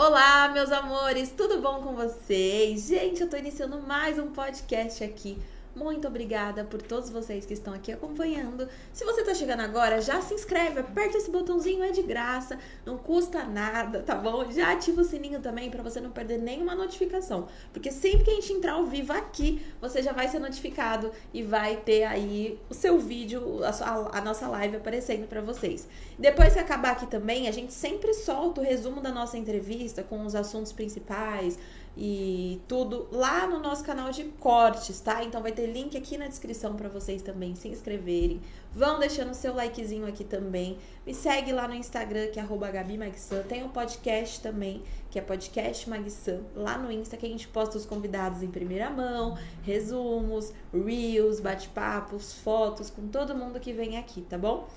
Olá, meus amores, tudo bom com vocês? Gente, eu tô iniciando mais um podcast aqui muito obrigada por todos vocês que estão aqui acompanhando. Se você está chegando agora, já se inscreve, aperta esse botãozinho, é de graça, não custa nada, tá bom? Já ativa o sininho também para você não perder nenhuma notificação, porque sempre que a gente entrar ao vivo aqui, você já vai ser notificado e vai ter aí o seu vídeo, a, sua, a nossa live aparecendo para vocês. Depois que acabar aqui também, a gente sempre solta o resumo da nossa entrevista com os assuntos principais, e tudo lá no nosso canal de cortes, tá? Então vai ter link aqui na descrição para vocês também se inscreverem. Vão deixando seu likezinho aqui também. Me segue lá no Instagram, que é @gabi_magsan. Tem um podcast também, que é podcast Magsan, lá no Insta que a gente posta os convidados em primeira mão, resumos, reels, bate-papos, fotos com todo mundo que vem aqui, tá bom?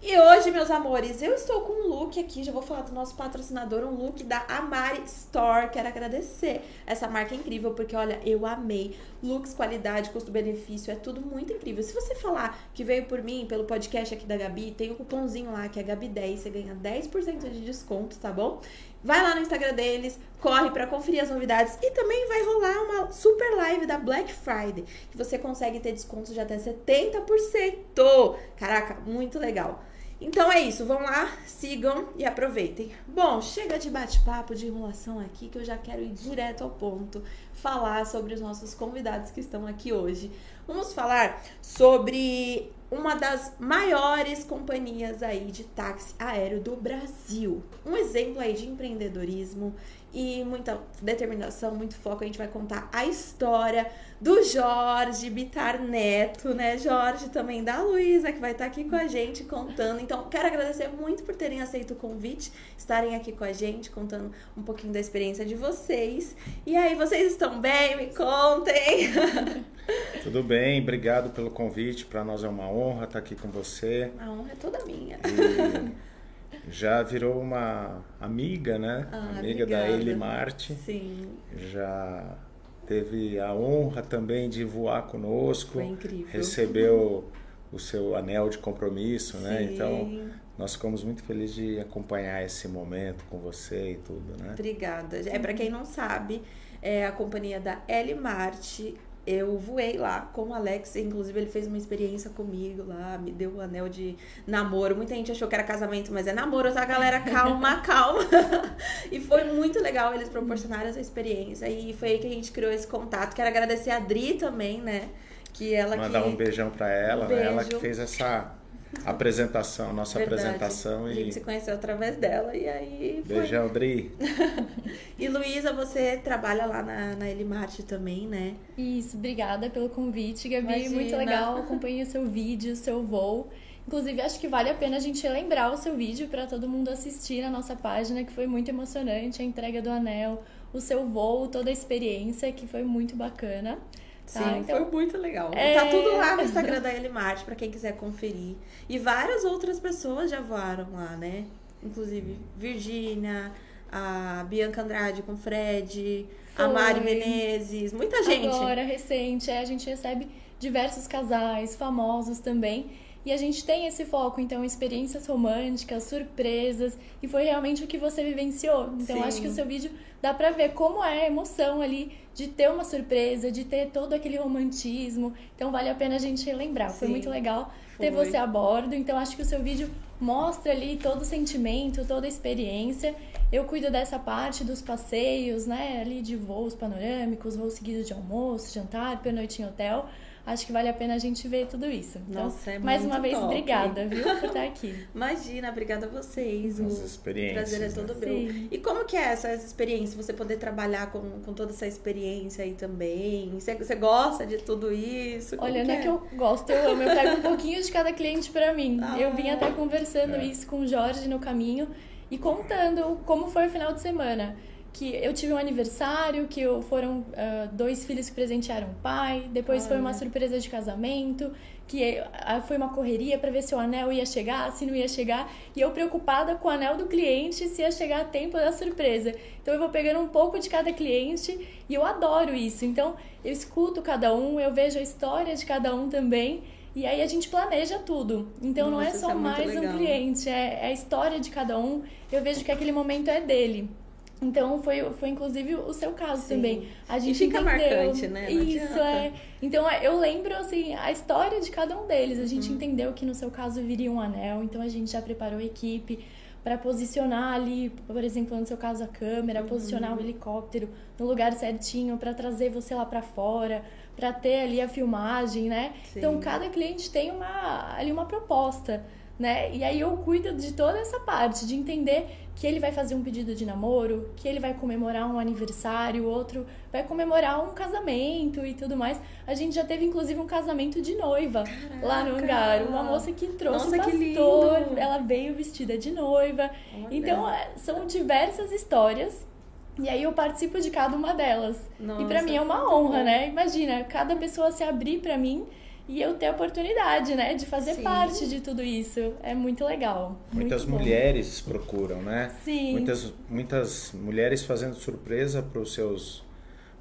E hoje, meus amores, eu estou com um look aqui, já vou falar do nosso patrocinador, um look da Amari Store. Quero agradecer essa marca incrível, porque olha, eu amei. Looks, qualidade, custo-benefício, é tudo muito incrível. Se você falar que veio por mim, pelo podcast aqui da Gabi, tem o um cupomzinho lá que é Gabi10, você ganha 10% de desconto, tá bom? Vai lá no Instagram deles, corre para conferir as novidades e também vai rolar uma super live da Black Friday, que você consegue ter descontos de até 70%. Caraca, muito legal. Então é isso, vão lá, sigam e aproveitem. Bom, chega de bate-papo, de enrolação aqui, que eu já quero ir direto ao ponto, falar sobre os nossos convidados que estão aqui hoje. Vamos falar sobre uma das maiores companhias aí de táxi aéreo do Brasil. Um exemplo aí de empreendedorismo e muita determinação, muito foco. A gente vai contar a história do Jorge Bitar Neto, né? Jorge também da Luísa, que vai estar aqui com a gente contando. Então, quero agradecer muito por terem aceito o convite, estarem aqui com a gente, contando um pouquinho da experiência de vocês. E aí, vocês estão bem? Me contem! Tudo bem, obrigado pelo convite. Para nós é uma honra estar aqui com você. A honra é toda minha. E já virou uma amiga, né? Ah, amiga obrigada. da Eli Marte. Sim. Já teve a honra também de voar conosco. Foi incrível. Recebeu o seu anel de compromisso, né? Sim. Então, nós ficamos muito felizes de acompanhar esse momento com você e tudo, né? Obrigada. É para quem não sabe, é a companhia da L Marte. Eu voei lá com o Alex, inclusive ele fez uma experiência comigo lá, me deu o um anel de namoro. Muita gente achou que era casamento, mas é namoro, tá, galera? Calma, calma. e foi muito legal eles proporcionaram essa experiência. E foi aí que a gente criou esse contato. Quero agradecer a Dri também, né? Que ela Mandar que... um beijão para ela, um né? Ela que fez essa apresentação, nossa Verdade. apresentação. A E... gente se conheceu através dela e aí foi. Beijão, Dri. E Luísa, você trabalha lá na, na Elimarte também, né? Isso, obrigada pelo convite, Gabi. Imagina. Muito legal. Acompanhei o seu vídeo, o seu voo. Inclusive, acho que vale a pena a gente lembrar o seu vídeo para todo mundo assistir na nossa página, que foi muito emocionante a entrega do anel, o seu voo, toda a experiência, que foi muito bacana. Tá? Sim, Então, foi muito legal. é- Tá tudo lá no Instagram da Elimarte, pra quem quiser conferir. E várias outras pessoas já voaram lá, né? Inclusive Virgínia, a Bianca Andrade com Fred, a Foi. Mari Menezes, muita gente. Agora, recente, é, a gente recebe diversos casais, famosos também. E a gente tem esse foco, então, experiências românticas, surpresas, e foi realmente o que você vivenciou. Então, Sim. acho que o seu vídeo dá pra ver como é a emoção ali de ter uma surpresa, de ter todo aquele romantismo. Então, vale a pena a gente relembrar. Foi Sim. muito legal ter Foi. você a bordo. Então, acho que o seu vídeo mostra ali todo o sentimento, toda a experiência. Eu cuido dessa parte dos passeios, né? Ali de voos panorâmicos, voos seguidos de almoço, jantar, pernoite em hotel. Acho que vale a pena a gente ver tudo isso. Então, Nossa, é mais uma vez, top. obrigada, viu, por estar aqui. Imagina, obrigada a vocês. As O experiências. prazer é né? todo meu. Sim. E como que é essa, essa experiência? Você poder trabalhar com, com toda essa experiência aí também? Você, você gosta de tudo isso? Como Olha, não é é que eu gosto, eu amo. Eu pego um pouquinho de cada cliente pra mim. Ah. Eu vim até conversando É. isso com o Jorge no caminho e contando como foi o final de semana. Que eu tive um aniversário, que eu- foram ah, dois filhos que presentearam o pai, depois foi uma surpresa de casamento, que ah, foi uma correria pra ver se o anel ia chegar, se não ia chegar, e eu preocupada com o anel do cliente, se ia chegar a tempo da surpresa. Então eu vou pegando um pouco de cada cliente e eu adoro isso. Então eu escuto cada um, eu vejo a história de cada um também. E aí a gente planeja tudo. Então não é Nossa, só é mais legal. um cliente, é, é a história de cada um. Eu vejo que aquele momento é dele. Então foi, foi inclusive o seu caso Sim. também. A gente fica entendeu. marcante, né? Não Isso adianta. é. Então é, eu lembro assim a história de cada um deles. A gente Uhum. entendeu que no seu caso viria um anel, então a gente já preparou a equipe para posicionar ali, por exemplo, no seu caso a câmera, posicionar Uhum. o helicóptero no lugar certinho para trazer você lá para fora, para ter ali a filmagem, né? Sim. Então cada cliente tem uma ali uma proposta, né? E aí eu cuido de toda essa parte de entender que ele vai fazer um pedido de namoro, que ele vai comemorar um aniversário, outro vai comemorar um casamento e tudo mais. A gente já teve inclusive um casamento de noiva lá no Caraca! hangar, uma moça que trouxe Nossa, que pastor, ela veio vestida de noiva. Olha. Então é, são diversas histórias. E aí eu participo de cada uma delas. Nossa, e pra mim é uma honra, bom. né? Imagina, cada pessoa se abrir pra mim e eu ter a oportunidade, né, de fazer Sim. parte de tudo isso. É muito legal. Muitas muito mulheres procuram, né? Sim. Muitas, muitas mulheres fazendo surpresa para os seus,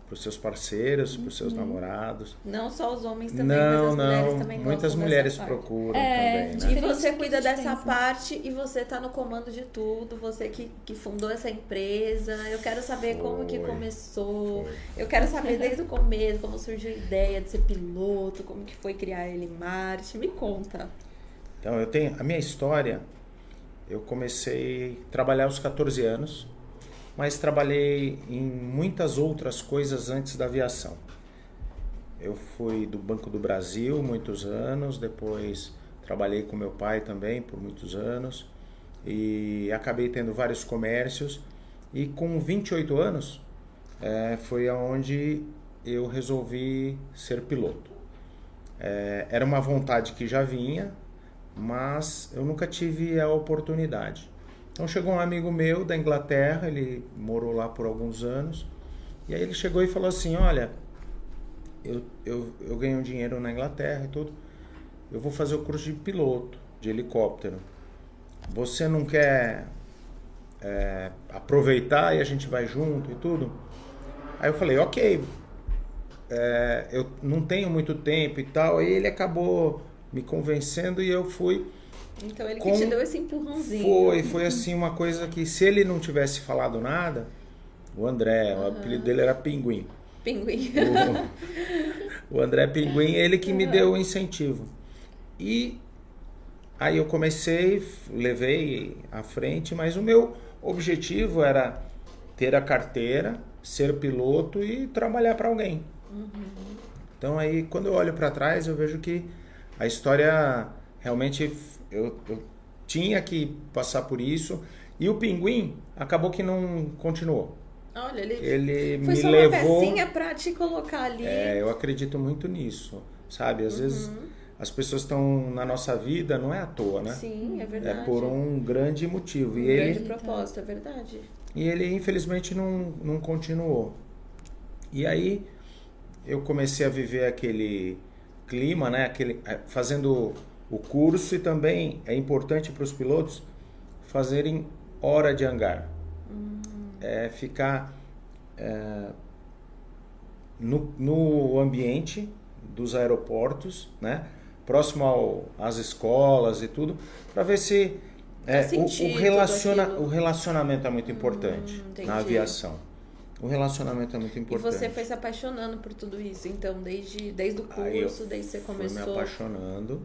pros seus parceiros, para os seus Uhum. namorados. Não só os homens também, não, mas as mulheres não. também Muitas mulheres procuram É, também, E né? Diferente você cuida dessa parte e você tá no comando de tudo, você que, que fundou essa empresa. Eu quero saber como que Foi. começou. Foi. Eu quero saber desde o começo, como surgiu a ideia de ser piloto, como que foi criar ele em Marte. Me conta. Então, eu tenho a minha história. Eu comecei a trabalhar aos 14 anos, mas trabalhei em muitas outras coisas antes da aviação. Eu fui do Banco do Brasil muitos anos, depois trabalhei com meu pai também por muitos anos e acabei tendo vários comércios. E com 28 anos eh, foi aonde eu resolvi ser piloto. Eh, era uma vontade que já vinha, mas eu nunca tive a oportunidade. Então chegou um amigo meu da Inglaterra, ele morou lá por alguns anos, e aí ele chegou e falou assim: Olha, eu, eu, eu ganhei um dinheiro na Inglaterra e tudo, eu vou fazer o curso de piloto de helicóptero. Você não quer é, aproveitar e a gente vai junto e tudo? Aí eu falei: Ok, é, eu não tenho muito tempo e tal. Aí ele acabou me convencendo e eu fui. Então ele Com- que te deu esse empurrãozinho. Foi, foi assim uma coisa que se ele não tivesse falado nada, o André, o apelido dele era Pinguim. Pinguim. O, o André Pinguim, ele que me deu o incentivo. E aí eu comecei, levei à frente, mas o meu objetivo era ter a carteira, ser piloto e trabalhar para alguém. Então aí quando eu olho para trás, eu vejo que a história realmente eu, eu tinha que passar por isso e o Pinguim acabou que não continuou. Olha, ele, Ele foi me só levou uma pecinha pra te colocar ali. é, eu acredito muito nisso, sabe? Às vezes as pessoas estão na nossa vida, não é à toa, né? Sim, é É verdade. por um grande motivo. Um E grande ele, propósito, é verdade. e ele infelizmente não, não continuou. E aí eu comecei a viver aquele clima, né? Aquele, eh, fazendo o curso e também é importante para os pilotos fazerem hora de hangar. É ficar é, no, no ambiente dos aeroportos, né? Próximo ao, às escolas e tudo, para ver se é, o, o, relaciona, o relacionamento é muito importante Hum, na aviação. O relacionamento é muito E importante. você foi se apaixonando por tudo isso, então, desde, desde o eu curso, desde que você Fui me começou. apaixonando.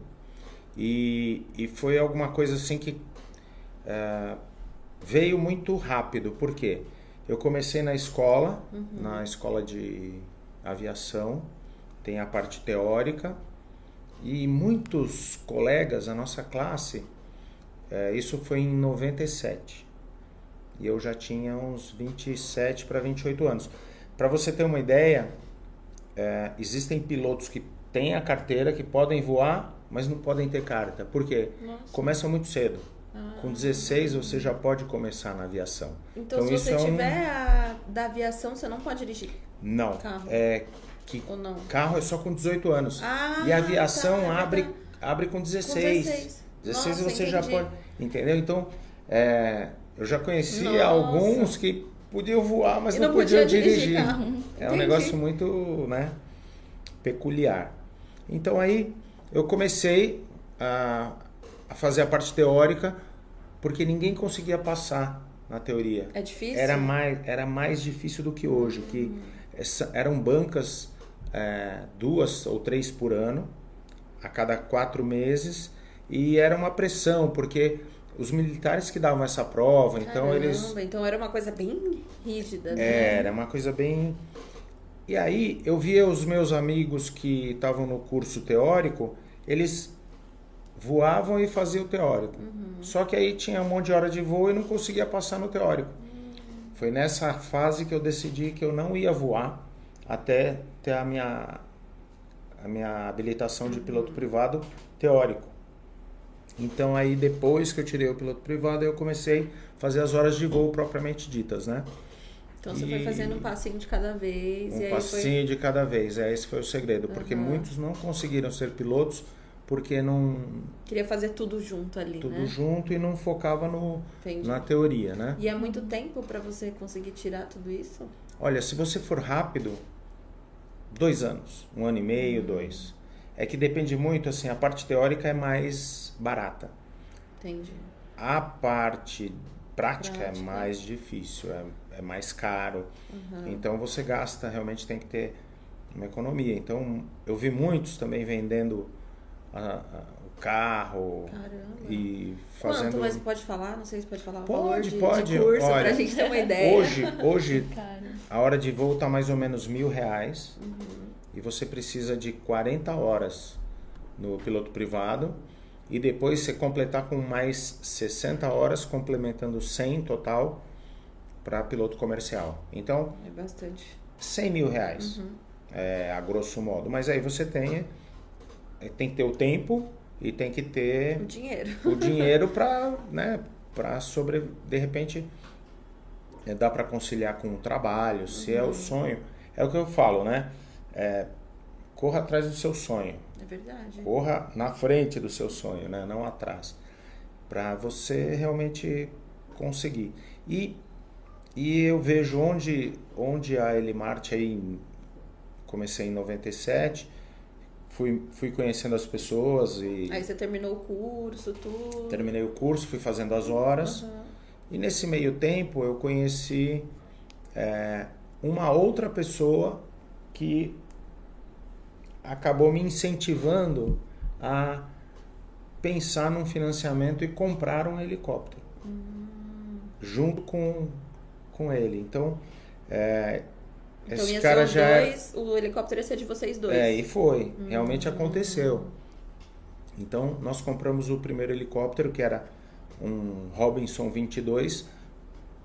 E, e foi alguma coisa assim que é, veio muito rápido. Por quê? Eu comecei na escola, Uhum. na escola de aviação, tem a parte teórica, e muitos colegas, a nossa classe, é, isso foi em 97. E eu já tinha uns 27 para 28 anos. Para você ter uma ideia, é, existem pilotos que têm a carteira, que podem voar, mas não podem ter carta. Por quê? Nossa. Começa muito cedo. Ah. Com 16 você já pode começar na aviação. Então, Então, se isso você é um- tiver a da aviação, você não pode dirigir. Não. Carro. É que não? carro é só com 18 anos. Ah, e a aviação tá, abre, verdade. abre com Com 16. 16. 16 Nossa, você já entendi. pode. Entendeu? Então, é, eu já conheci Nossa. alguns que podiam voar, mas não, não podiam podia dirigir dirigir. É um negócio muito né, peculiar. Então aí eu comecei a, a fazer a parte teórica porque ninguém conseguia passar na teoria. É difícil? Era mais, era mais difícil do que hoje, que essa- eram bancas é, duas ou três por ano, a cada quatro meses, e era uma pressão, porque os militares que davam essa prova, então Caramba, eles Então era uma coisa bem rígida, né? era uma coisa bem. E aí eu via os meus amigos que estavam no curso teórico, eles voavam e faziam o teórico. Só que aí tinha um monte de hora de voo e não conseguia passar no teórico. Foi nessa fase que eu decidi que eu não ia voar até ter a minha a minha habilitação de piloto privado teórico. Então aí depois que eu tirei o piloto privado, eu comecei a fazer as horas de voo propriamente ditas, né? Então você foi E- fazendo um passinho de cada vez. Um passinho de cada vez, é, esse foi o segredo, porque Aham. muitos não conseguiram ser pilotos porque não foi... Queria fazer tudo junto ali, tudo né? junto e não focava no, Entendi. na teoria, né? E é muito tempo pra você conseguir tirar tudo isso? Olha, se você for rápido, dois anos, um ano e meio, Hum. dois. É que depende muito, assim, a parte teórica é mais barata. Entendi. A parte prática, é Prática. mais difícil, é, é mais caro. Uhum. Então você gasta, realmente tem que ter uma economia. Então eu vi muitos também vendendo a- a- o carro Caramba. e Quanto, fazendo. mas pode falar? Não sei se pode falar Pode, de, pode. de curso Olha, pra gente ter uma ideia. Hoje, hoje a hora de voo tá mais ou menos mil reais Uhum. e você precisa de 40 horas no piloto privado e depois você completar com mais 60 horas, complementando 100 total para piloto comercial. Então, É bastante. 100 mil reais, Uhum. é, a grosso modo. Mas aí você tem, é, tem que ter o tempo e tem que ter O dinheiro. o dinheiro para, né, para sobre, de repente, é, dá para conciliar com o trabalho, se é o sonho. É o que eu falo, né? É, corra atrás do seu sonho. É verdade. Corra na frente do seu sonho, né? Não atrás. Para você realmente conseguir. E, e eu vejo onde, onde a Elimarte aí, em- comecei em 97, fui, fui conhecendo as pessoas e Aí você terminou o curso, tudo. terminei o curso, fui fazendo as horas. Aham. E nesse meio tempo eu conheci é, uma outra pessoa que acabou me incentivando a pensar num financiamento e comprar um helicóptero junto com, com ele. Então, é, Então esse ia cara ser os já é- dois, o helicóptero ia ser de vocês dois. é, e foi. Realmente Hum. aconteceu. Então, nós compramos o primeiro helicóptero, que era um Robinson 22,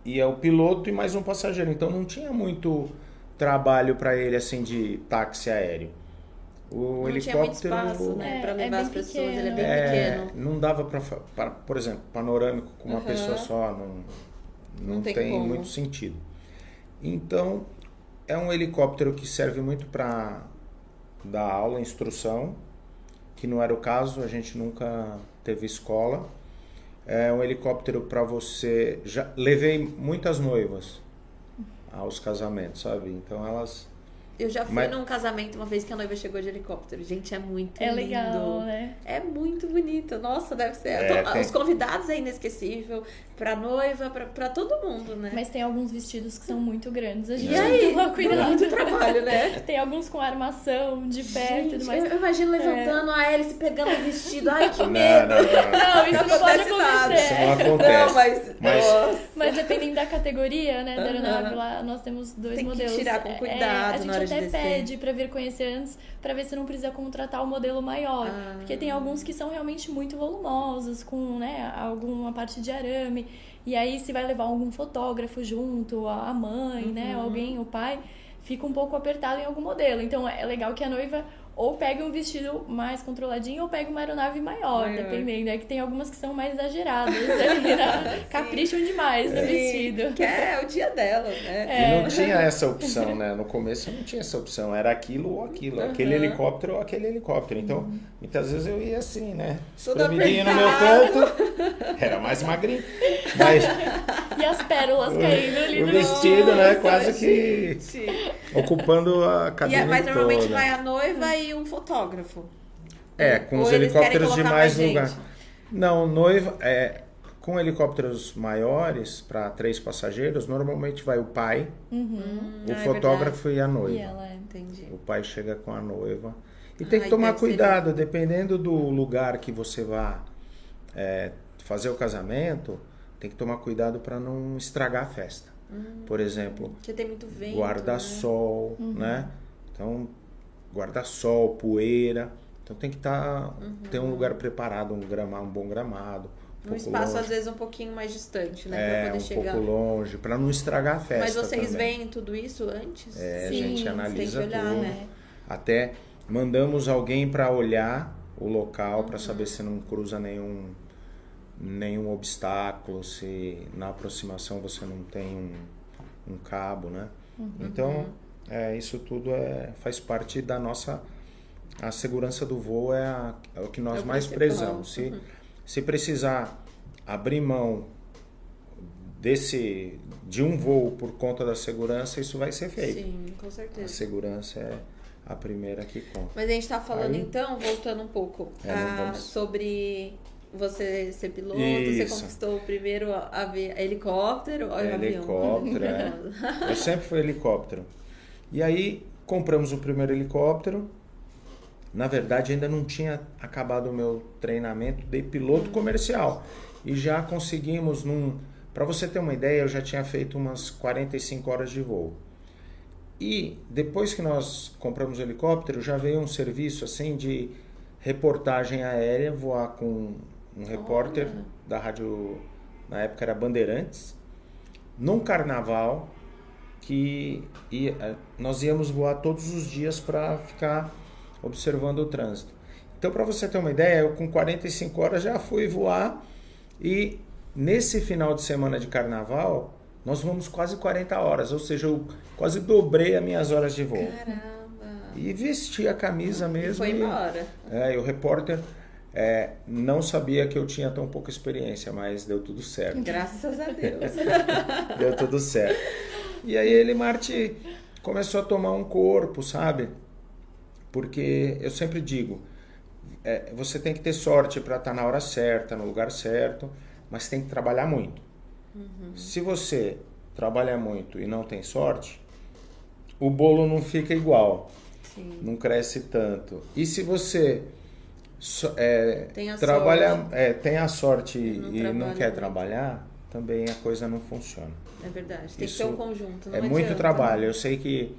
e é o piloto e mais um passageiro. Então, não tinha muito trabalho para ele, assim, de táxi aéreo. O Não helicóptero... tinha muito espaço, né? É, pra é levar bem as pessoas, ele é bem É, pequeno. não dava para, por exemplo, panorâmico com uma Aham. pessoa só, não, não, tem tem, muito sentido. Então, é um helicóptero que serve muito para dar aula, instrução, que não era o caso, a gente nunca teve escola. É um helicóptero para você. Já levei muitas noivas aos casamentos, sabe? Então elas Eu já fui Mas- num casamento uma vez que a noiva chegou de helicóptero. Gente, é muito é lindo. legal, né? É muito bonito. Nossa, deve ser. É, To- tem- Os convidados é inesquecível. Pra noiva, pra, pra todo mundo, né? Mas tem alguns vestidos que são muito grandes. A gente e tem aí? que tomar cuidado. Muito trabalho, né? Tem alguns com armação de pé e tudo mais. eu imagino levantando a hélice pegando o vestido. Ai, que Não, medo. não, não. Não, isso não pode acontece nada. Isso acontecer. não acontece. Não, mas. Mas-. Mas dependendo da categoria, né, da aeronave lá, nós temos dois Tem que modelos. tirar com É, cuidado a gente na hora de até descer. pede pra vir conhecer antes, pra ver se não precisa contratar o modelo maior. Ah. Porque tem alguns que são realmente muito volumosos, com, né, alguma parte de arame. E aí, se vai levar algum fotógrafo junto, a mãe, né, Uhum. alguém, o pai, fica um pouco apertado em algum modelo. Então, é legal que a noiva ou pegue um vestido mais controladinho ou pegue uma aeronave maior, Maior. dependendo. É que tem algumas que são mais exageradas, ali, né? capricham demais no vestido. Que é o dia dela, né? É. E não tinha essa opção, né? No começo não tinha essa opção. Era aquilo ou aquilo. Aquele Aham. helicóptero ou aquele helicóptero. Então, muitas vezes eu ia assim, né? Tudo Espremidinho no meu canto. Era mais magrinho. Mas E as pérolas caindo ali o no vestido, né? Quase que gente. Ocupando a E é- mas normalmente toda. vai a noiva e um fotógrafo. É, com Ou os helicópteros de mais mais lugar. Não, noiva, é, com helicópteros maiores para três passageiros, normalmente vai o pai, Uhum. o Ah, é fotógrafo e a E noiva. ela é. Entendi. O pai chega com a noiva. E tem que tomar ser cuidado, dependendo do lugar que você vá é, fazer o casamento, tem que tomar cuidado para não estragar a festa. Por exemplo, Porque tem muito vento. guarda-sol, né? Então, guarda-sol, poeira. Então tem que estar ter um lugar preparado, um gramado, um bom gramado. Um pouco espaço, longe. às vezes, um pouquinho mais distante, né? pra É, poder um chegar. pouco longe, para não estragar a festa. Mas vocês também. veem tudo isso antes? É, a Sim, gente tem que analisa olhar, tudo. né? Até mandamos alguém para olhar o local para Uhum. saber se não cruza nenhum nenhum obstáculo, se na aproximação você não tem um, um cabo, né? Uhum. Então, é, isso tudo é, faz parte da nossa a segurança do voo é, a- é o que nós É o mais prezamos. Se, Uhum. se precisar abrir mão desse de um voo por conta da segurança, isso vai ser feito. Sim, com A certeza. segurança é a primeira que conta. Mas a gente tá falando Aí- então, voltando um pouco, É, não ah, sobre você ser piloto, Isso. você conquistou o primeiro avi- helicóptero, olha o avião. Helicóptero, é. Eu sempre fui helicóptero. E aí compramos o primeiro helicóptero. Na verdade, ainda não tinha acabado o meu treinamento de piloto comercial. E já conseguimos num. Para você ter uma ideia, eu já tinha feito umas 45 horas de voo. E depois que nós compramos o helicóptero, já veio um serviço assim de reportagem aérea, voar com um repórter Olha. da rádio, na época era Bandeirantes, num carnaval que ia, nós íamos voar todos os dias para ficar observando o trânsito. Então, para você ter uma ideia, eu com 45 horas já fui voar e nesse final de semana de carnaval nós vamos quase 40 horas, ou seja, eu quase dobrei as minhas horas de voo. Caramba. E vesti a camisa E mesmo. foi e- embora. é, e o repórter é, não sabia que eu tinha tão pouca experiência, mas deu tudo certo. Graças a Deus. Deu tudo certo. E aí ele, Marte, começou a tomar um corpo, sabe? Porque eu sempre digo, é, você tem que ter sorte para estar na hora certa, no lugar certo, mas tem que trabalhar muito. Se você trabalha muito e não tem sorte, o bolo não fica igual, Sim. não cresce tanto. E se você so- é, Tem a trabalha, sorte. é, tem a sorte E não e não quer trabalhar, também a coisa não funciona. É verdade. Tem Isso que ser um conjunto. É muito trabalho. Eu sei que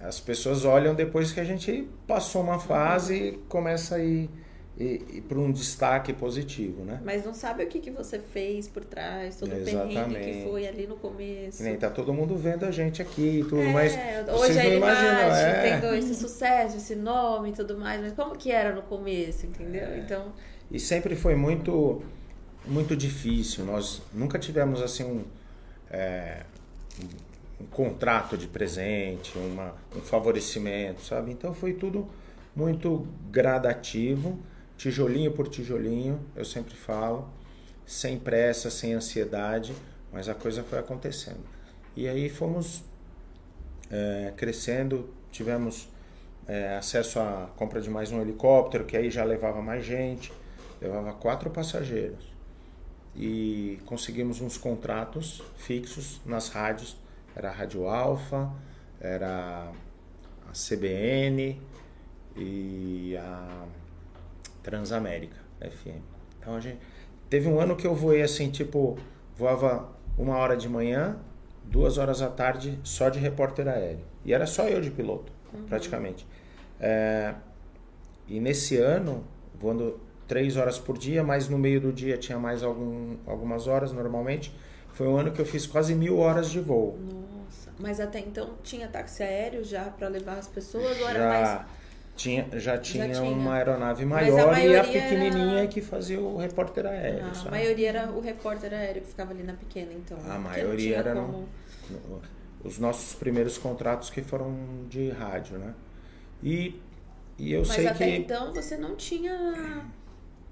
as pessoas olham depois que a gente passou uma fase e começa a ir, ir, para um destaque positivo, né? Mas não sabe o que, que você fez por trás, todo o perrengue que Exatamente. foi ali no começo. Que nem tá todo mundo vendo a gente aqui e tudo, É, mas hoje vocês a imaginam, é. entendeu? Esse sucesso, esse nome e tudo mais, mas como que era no começo, entendeu? É. Então, E sempre foi muito, muito difícil. Nós nunca tivemos assim um, é, um, um contrato de presente, uma, um favorecimento, sabe? Então foi tudo muito gradativo, tijolinho por tijolinho, eu sempre falo, sem pressa, sem ansiedade, mas a coisa foi acontecendo. E aí fomos é, crescendo, tivemos é, acesso à compra de mais um helicóptero, que aí já levava mais gente, levava quatro passageiros. E conseguimos uns contratos fixos nas rádios, era a Rádio Alfa, era a CBN e a Transamérica FM. Então a gente teve um ano que eu voei assim, tipo, voava uma hora de manhã, duas horas à tarde só de repórter aéreo. E era só eu de piloto, praticamente. É, e nesse ano, voando três horas por dia, mas no meio do dia tinha mais algum, algumas horas normalmente. Foi um ano que eu fiz quase mil horas de voo. nossa. Mas até então tinha táxi aéreo já pra levar as pessoas ou era Já mais. Tinha, já tinha, tinha. uma aeronave Mas a maior e a pequenininha era- que fazia o repórter aéreo. Ah, a maioria era o repórter aéreo que ficava ali na pequena, então. A maioria era no- como- Os nossos primeiros contratos que foram de rádio, né? E, e eu Mas sei até que. então você não tinha.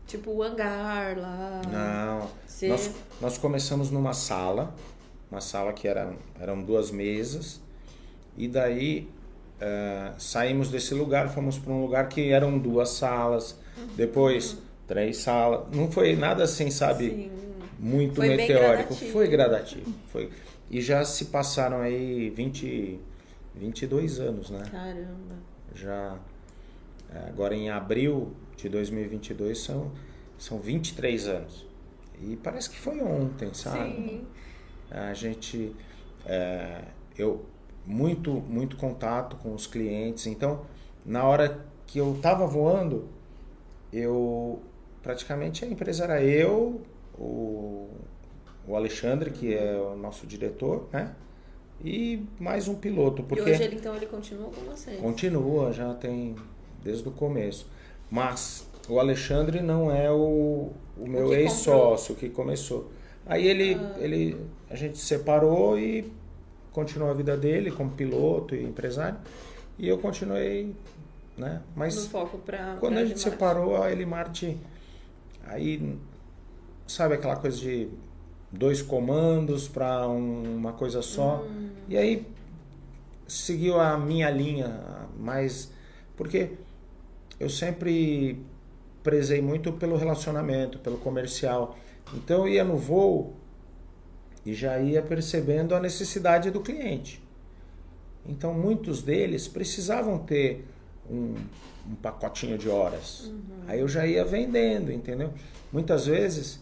Tipo, o hangar lá. Não. Você- Nós, nós começamos numa sala, uma sala que era, eram duas mesas, e daí eh, saímos desse lugar, fomos para um lugar que eram duas salas, depois três salas. Não foi nada assim, sabe? Sim. muito Foi meteórico. gradativo. Foi gradativo. Foi. E já se passaram aí 20, 22 anos, né? Caramba. Já é, agora em abril de 2022 são são 23 anos. E parece que foi ontem, sabe? Sim. A gente é, eu muito muito contato com os clientes. Então, na hora que eu estava voando, eu praticamente a empresa era eu, o, o Alexandre, que é o nosso diretor, né? E mais um piloto, porque E hoje ele, então, ele continua com você. continua, já tem desde o começo. Mas o Alexandre não é o, o meu ex-sócio que começou. Aí ele, Ah. ele, a gente se separou e continuou a vida dele como piloto e empresário. E eu continuei, né? Mas No foco pra. quando pra a gente Elimarte. separou, a Elimarte, aí, sabe aquela coisa de dois comandos para uma coisa só? Hum. E aí seguiu a minha linha, mais porque eu sempre prezei muito pelo relacionamento, pelo comercial. Então eu ia no voo e já ia percebendo a necessidade do cliente. Então muitos deles precisavam ter um, um pacotinho de horas. Aí eu já ia vendendo, entendeu? Muitas vezes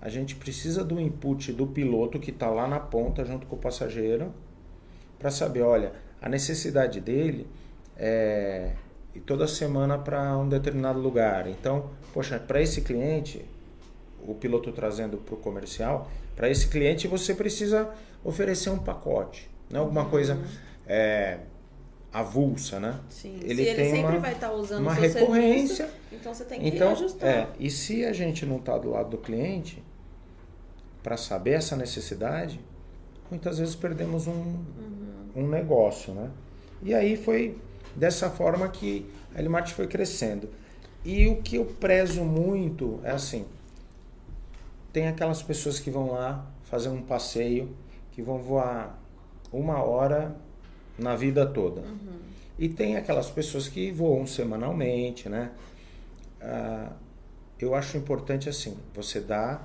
a gente precisa do input do piloto que está lá na ponta junto com o passageiro para saber, olha, a necessidade dele é ir toda semana para um determinado lugar. Então, poxa, para esse cliente, o piloto trazendo para o comercial, para esse cliente você precisa oferecer um pacote, não alguma coisa é, avulsa, né? Sim. Ele se ele tem sempre uma- vai estar usando uma recorrência. serviço, então você tem que Então, ajustar. é, e se a gente não está do lado do cliente para saber essa necessidade, muitas vezes perdemos um, um negócio, né? E aí foi dessa forma que a Elimarte foi crescendo. E o que eu prezo muito é assim, tem aquelas pessoas que vão lá fazer um passeio, que vão voar uma hora na vida toda. E tem aquelas pessoas que voam semanalmente, né? Ah, eu acho importante assim, você dá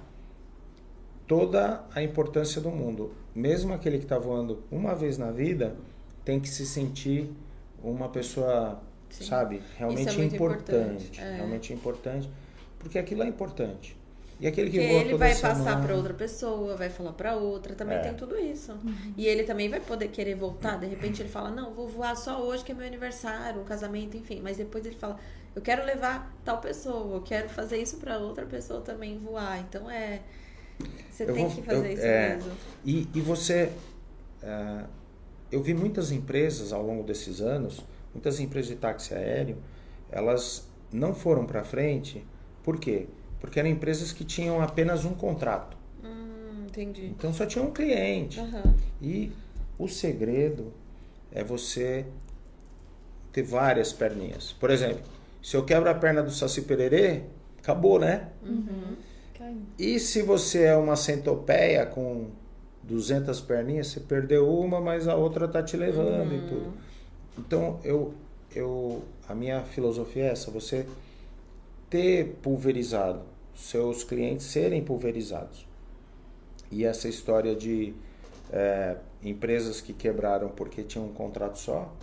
toda a importância do mundo. Mesmo aquele que está voando uma vez na vida, tem que se sentir uma pessoa, Sim. sabe, realmente muito importante, importante, é. realmente importante, porque aquilo é importante. E aquele que Porque voa ele vai semana, passar para outra pessoa, vai falar para outra, também É. tem tudo isso. E ele também vai poder querer voltar, de repente ele fala: "Não, vou voar só hoje que é meu aniversário, um casamento, enfim". Mas depois ele fala: "Eu quero levar tal pessoa, eu quero fazer isso para outra pessoa também voar". Então é você Eu tem vou- que fazer eu- isso é, mesmo. E, e você. eh, eu vi muitas empresas ao longo desses anos, muitas empresas de táxi aéreo, elas não foram para frente. Por quê? Porque eram empresas que tinham apenas um contrato. Hum, entendi. Então só tinha um cliente. Aham. E o segredo é você ter várias perninhas. Por exemplo, se eu quebro a perna do Saci Pererê, acabou, né? Caiu. E se você é uma centopeia com 200 perninhas, você perdeu uma, mas a outra tá te levando e tudo. Então, eu, eu, a minha filosofia é essa, você ter pulverizado, seus clientes serem pulverizados. E essa história de é, empresas que quebraram porque tinham um contrato só,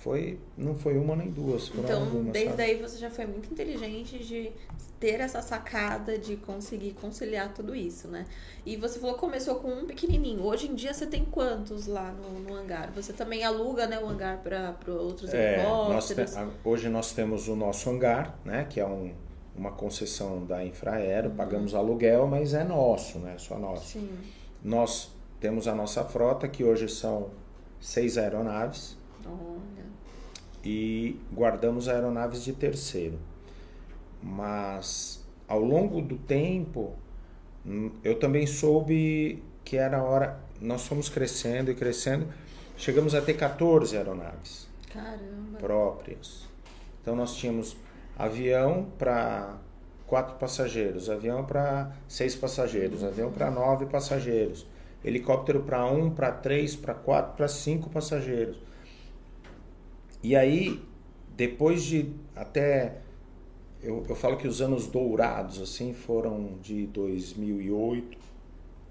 foi, não foi uma nem duas, foram Então, algumas, desde sabe? aí você já foi muito inteligente de ter essa sacada de conseguir conciliar tudo isso, né? E você falou que começou com um pequenininho. Hoje em dia você tem quantos lá no, no hangar? Você também aluga, né, o hangar para outros É, nós te- hoje nós temos o nosso hangar, né, que é um, uma concessão da Infraero, pagamos aluguel, mas é nosso, né, só nosso. Sim. Nós temos a nossa frota, que hoje são seis aeronaves, Olha. e guardamos aeronaves de terceiro. Mas ao longo do tempo, hum, eu também soube que era a hora. Nós fomos crescendo e crescendo, chegamos a ter 14 aeronaves Caramba. próprias. Então nós tínhamos avião para quatro passageiros, avião para seis passageiros, avião para nove passageiros, helicóptero para um, para três, para quatro, para cinco passageiros. E aí, depois de até eu, eu falo que os anos dourados assim foram de 2008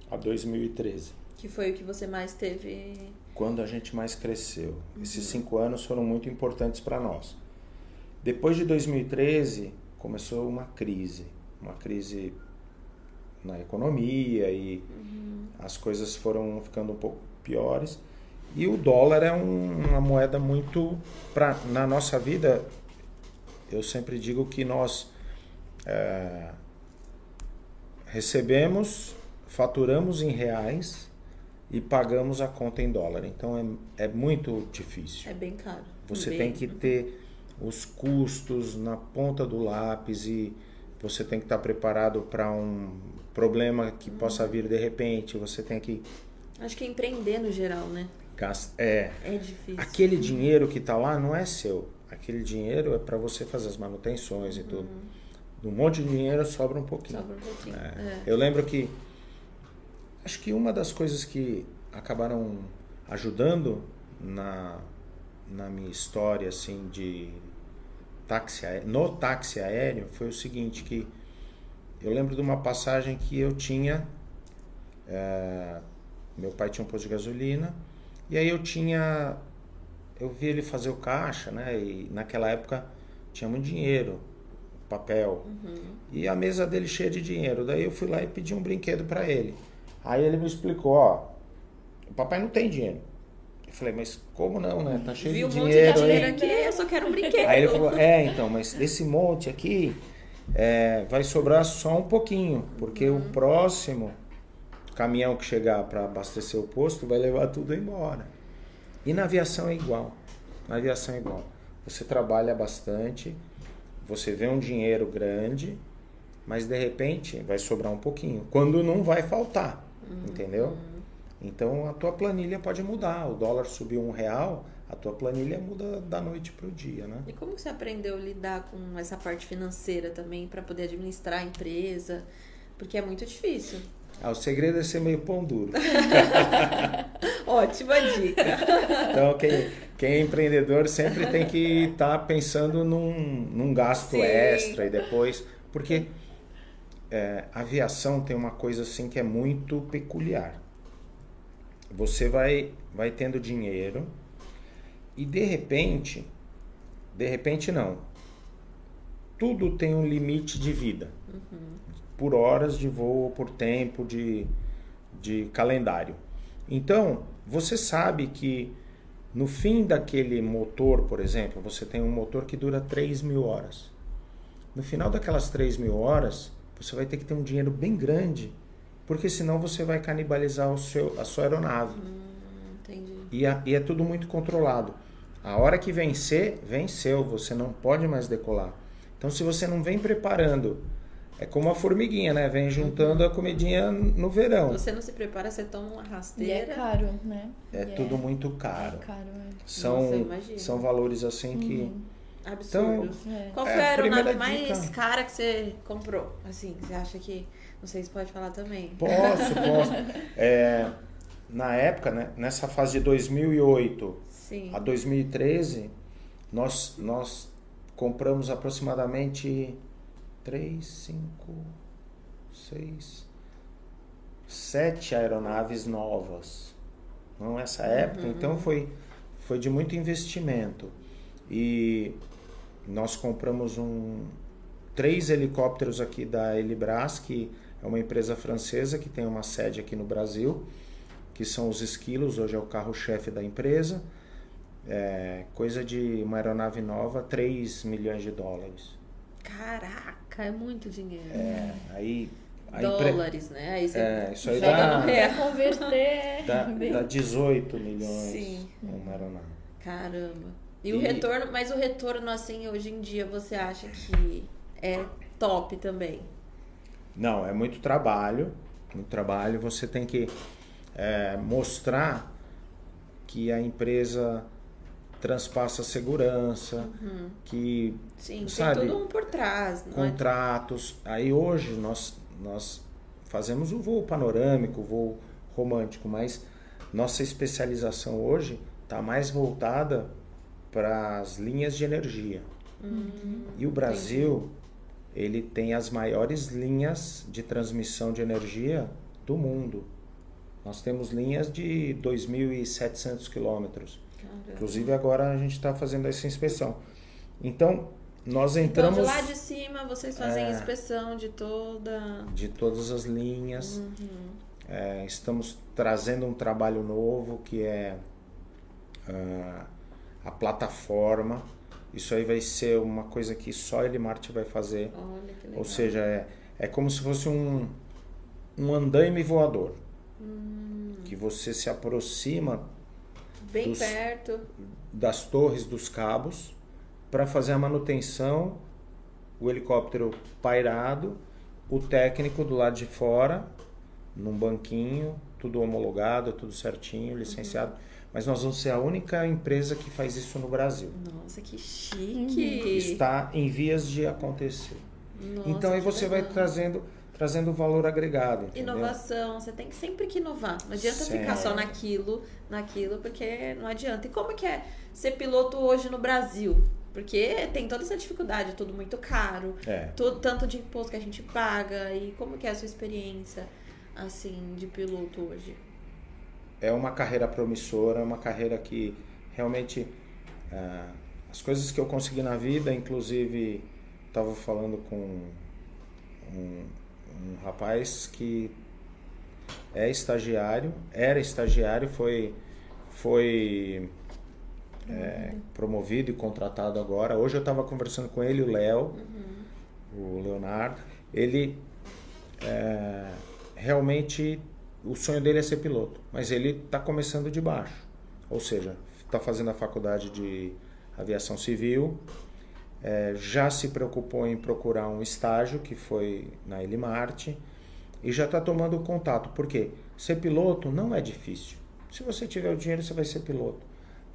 a 2013. Que foi o que você mais teve. Quando a gente mais cresceu. Esses cinco anos foram muito importantes para nós. Depois de 2013, começou uma crise. Uma crise na economia e as coisas foram ficando um pouco piores. E o dólar é um- uma moeda muito. Pra, na nossa vida, eu sempre digo que nós é, recebemos, faturamos em reais e pagamos a conta em dólar. Então é, é muito difícil. É bem caro. Você Bem- tem que ter os custos na ponta do lápis e você tem que estar preparado para um problema que possa vir de repente. Você tem que Acho que é empreender no geral, né? É, É difícil. aquele dinheiro que está lá não é seu. Aquele dinheiro é para você fazer as manutenções e tudo. Um monte de dinheiro sobra um pouquinho. Sobra um pouquinho. É. É. Eu lembro que acho que uma das coisas que acabaram ajudando na, na minha história assim de táxi no táxi aéreo foi o seguinte que eu lembro de uma passagem que eu tinha é, meu pai tinha um posto de gasolina e aí eu tinha eu vi ele fazer o caixa né e naquela época tinha muito dinheiro papel e a mesa dele cheia de dinheiro. Daí eu fui lá e pedi um brinquedo para ele. Aí ele me explicou, ó, o papai não tem dinheiro. Eu falei, mas como não, né? Tá cheio Vi um de monte dinheiro de dinheiro aí. aqui, eu só quero um brinquedo. Aí ele falou, é, então, mas desse monte aqui é, vai sobrar só um pouquinho, porque o próximo caminhão que chegar para abastecer o posto vai levar tudo embora. E na aviação é igual. Na aviação é igual. Você trabalha bastante, você vê um dinheiro grande, mas de repente vai sobrar um pouquinho. Quando não vai faltar, entendeu? Então a tua planilha pode mudar. O dólar subiu um real, a tua planilha muda da noite para o dia, né? E como você aprendeu a lidar com essa parte financeira também para poder administrar a empresa? Porque é muito difícil. Ah, o segredo é ser meio pão duro. Ótima dica. Então, quem, quem é empreendedor sempre tem que estar pensando num, num gasto Sim. extra e depois. Porque é, a aviação tem uma coisa assim que é muito peculiar. Você vai, vai tendo dinheiro e de repente, de repente não. Tudo tem um limite de vida. Por horas de voo, por tempo de, de calendário. Então, você sabe que no fim daquele motor, por exemplo, você tem um motor que dura 3 mil horas. No final daquelas 3 mil horas, você vai ter que ter um dinheiro bem grande, porque senão você vai canibalizar o seu, a sua aeronave. Entendi. E, a- e é tudo muito controlado. A hora que vencer, venceu, você não pode mais decolar. Então, se você não vem preparando, é como a formiguinha, né? Vem juntando a comidinha no verão. Você não se prepara, você toma uma E é rasteira. caro, né? É E tudo muito caro. É caro, é. São, Nossa, eu imagino. são valores assim que. Absurdo. É. Qual É, foi a a aeronave mais cara que você comprou? Assim, você acha que. Não sei se pode falar também. Posso, posso. É, na época, né, nessa fase de 2008 Sim. a 2013, nós, nós compramos aproximadamente 3, 5, 6, 7 aeronaves novas. Não essa época, então foi, foi de muito investimento. E nós compramos um, três helicópteros aqui da Elibras, que é uma empresa francesa que tem uma sede aqui no Brasil, que são os Esquilos, hoje é o carro-chefe da empresa. É, coisa de uma aeronave nova, 3 milhões de dólares. Caraca, é muito dinheiro. É, aí empre- Dólares, né? Aí você É, isso aí dá- no real. Pra converter. dá, dá 18 milhões Sim. uma aeronave. Caramba. E, o E- retorno, mas o retorno, assim, hoje em dia, você acha que é top também? Não, é muito trabalho, muito trabalho. Você tem que é, mostrar que a empresa transpassa segurança, que Sim, Sabe, tem tudo um por trás, é? contratos. Aí hoje nós, nós fazemos o voo panorâmico, o voo romântico, mas nossa especialização hoje está mais voltada para as linhas de energia. e o Brasil, ele tem as maiores linhas de transmissão de energia do mundo. Nós temos linhas de 2.700 quilômetros. Inclusive agora a gente está fazendo essa inspeção. Então, nós entramos Então, de lá de cima, vocês fazem É. inspeção de toda. de todas as linhas. Uhum. É, estamos trazendo um trabalho novo que é ah, a plataforma. Isso aí vai ser uma coisa que só a Elimarte vai fazer. Olha que legal. Ou seja, é, é como se fosse um, um andaime voador. Hum. Que você se aproxima bem dos- perto. das torres dos cabos para fazer a manutenção, o helicóptero pairado, o técnico do lado de fora, num banquinho, tudo homologado, tudo certinho, licenciado. Mas nós vamos ser a única empresa que faz isso no Brasil. Nossa, que chique. Está em vias de acontecer. Nossa, então aí você vai trazendo trazendo valor agregado, entendeu? Inovação, você tem que sempre que inovar. Não adianta ficar só naquilo, naquilo, porque não adianta. E como que é ser piloto hoje no Brasil? Porque tem toda essa dificuldade, tudo muito caro, É. tudo, tanto de imposto que a gente paga. E como que é a sua experiência, assim, de piloto hoje? É uma carreira promissora, é uma carreira que realmente ah, as coisas que eu consegui na vida, inclusive estava falando com um, um rapaz que é estagiário, era estagiário, foi foi é, promovido e contratado agora. Hoje eu estava conversando com ele, o Léo, o Leonardo. Ele é, realmente o sonho dele é ser piloto, mas ele está começando de baixo, ou seja, está fazendo a faculdade de aviação civil, é, já se preocupou em procurar um estágio que foi na Elimarte e já está tomando contato, porque ser piloto não é difícil. Se você tiver o dinheiro, você vai ser piloto.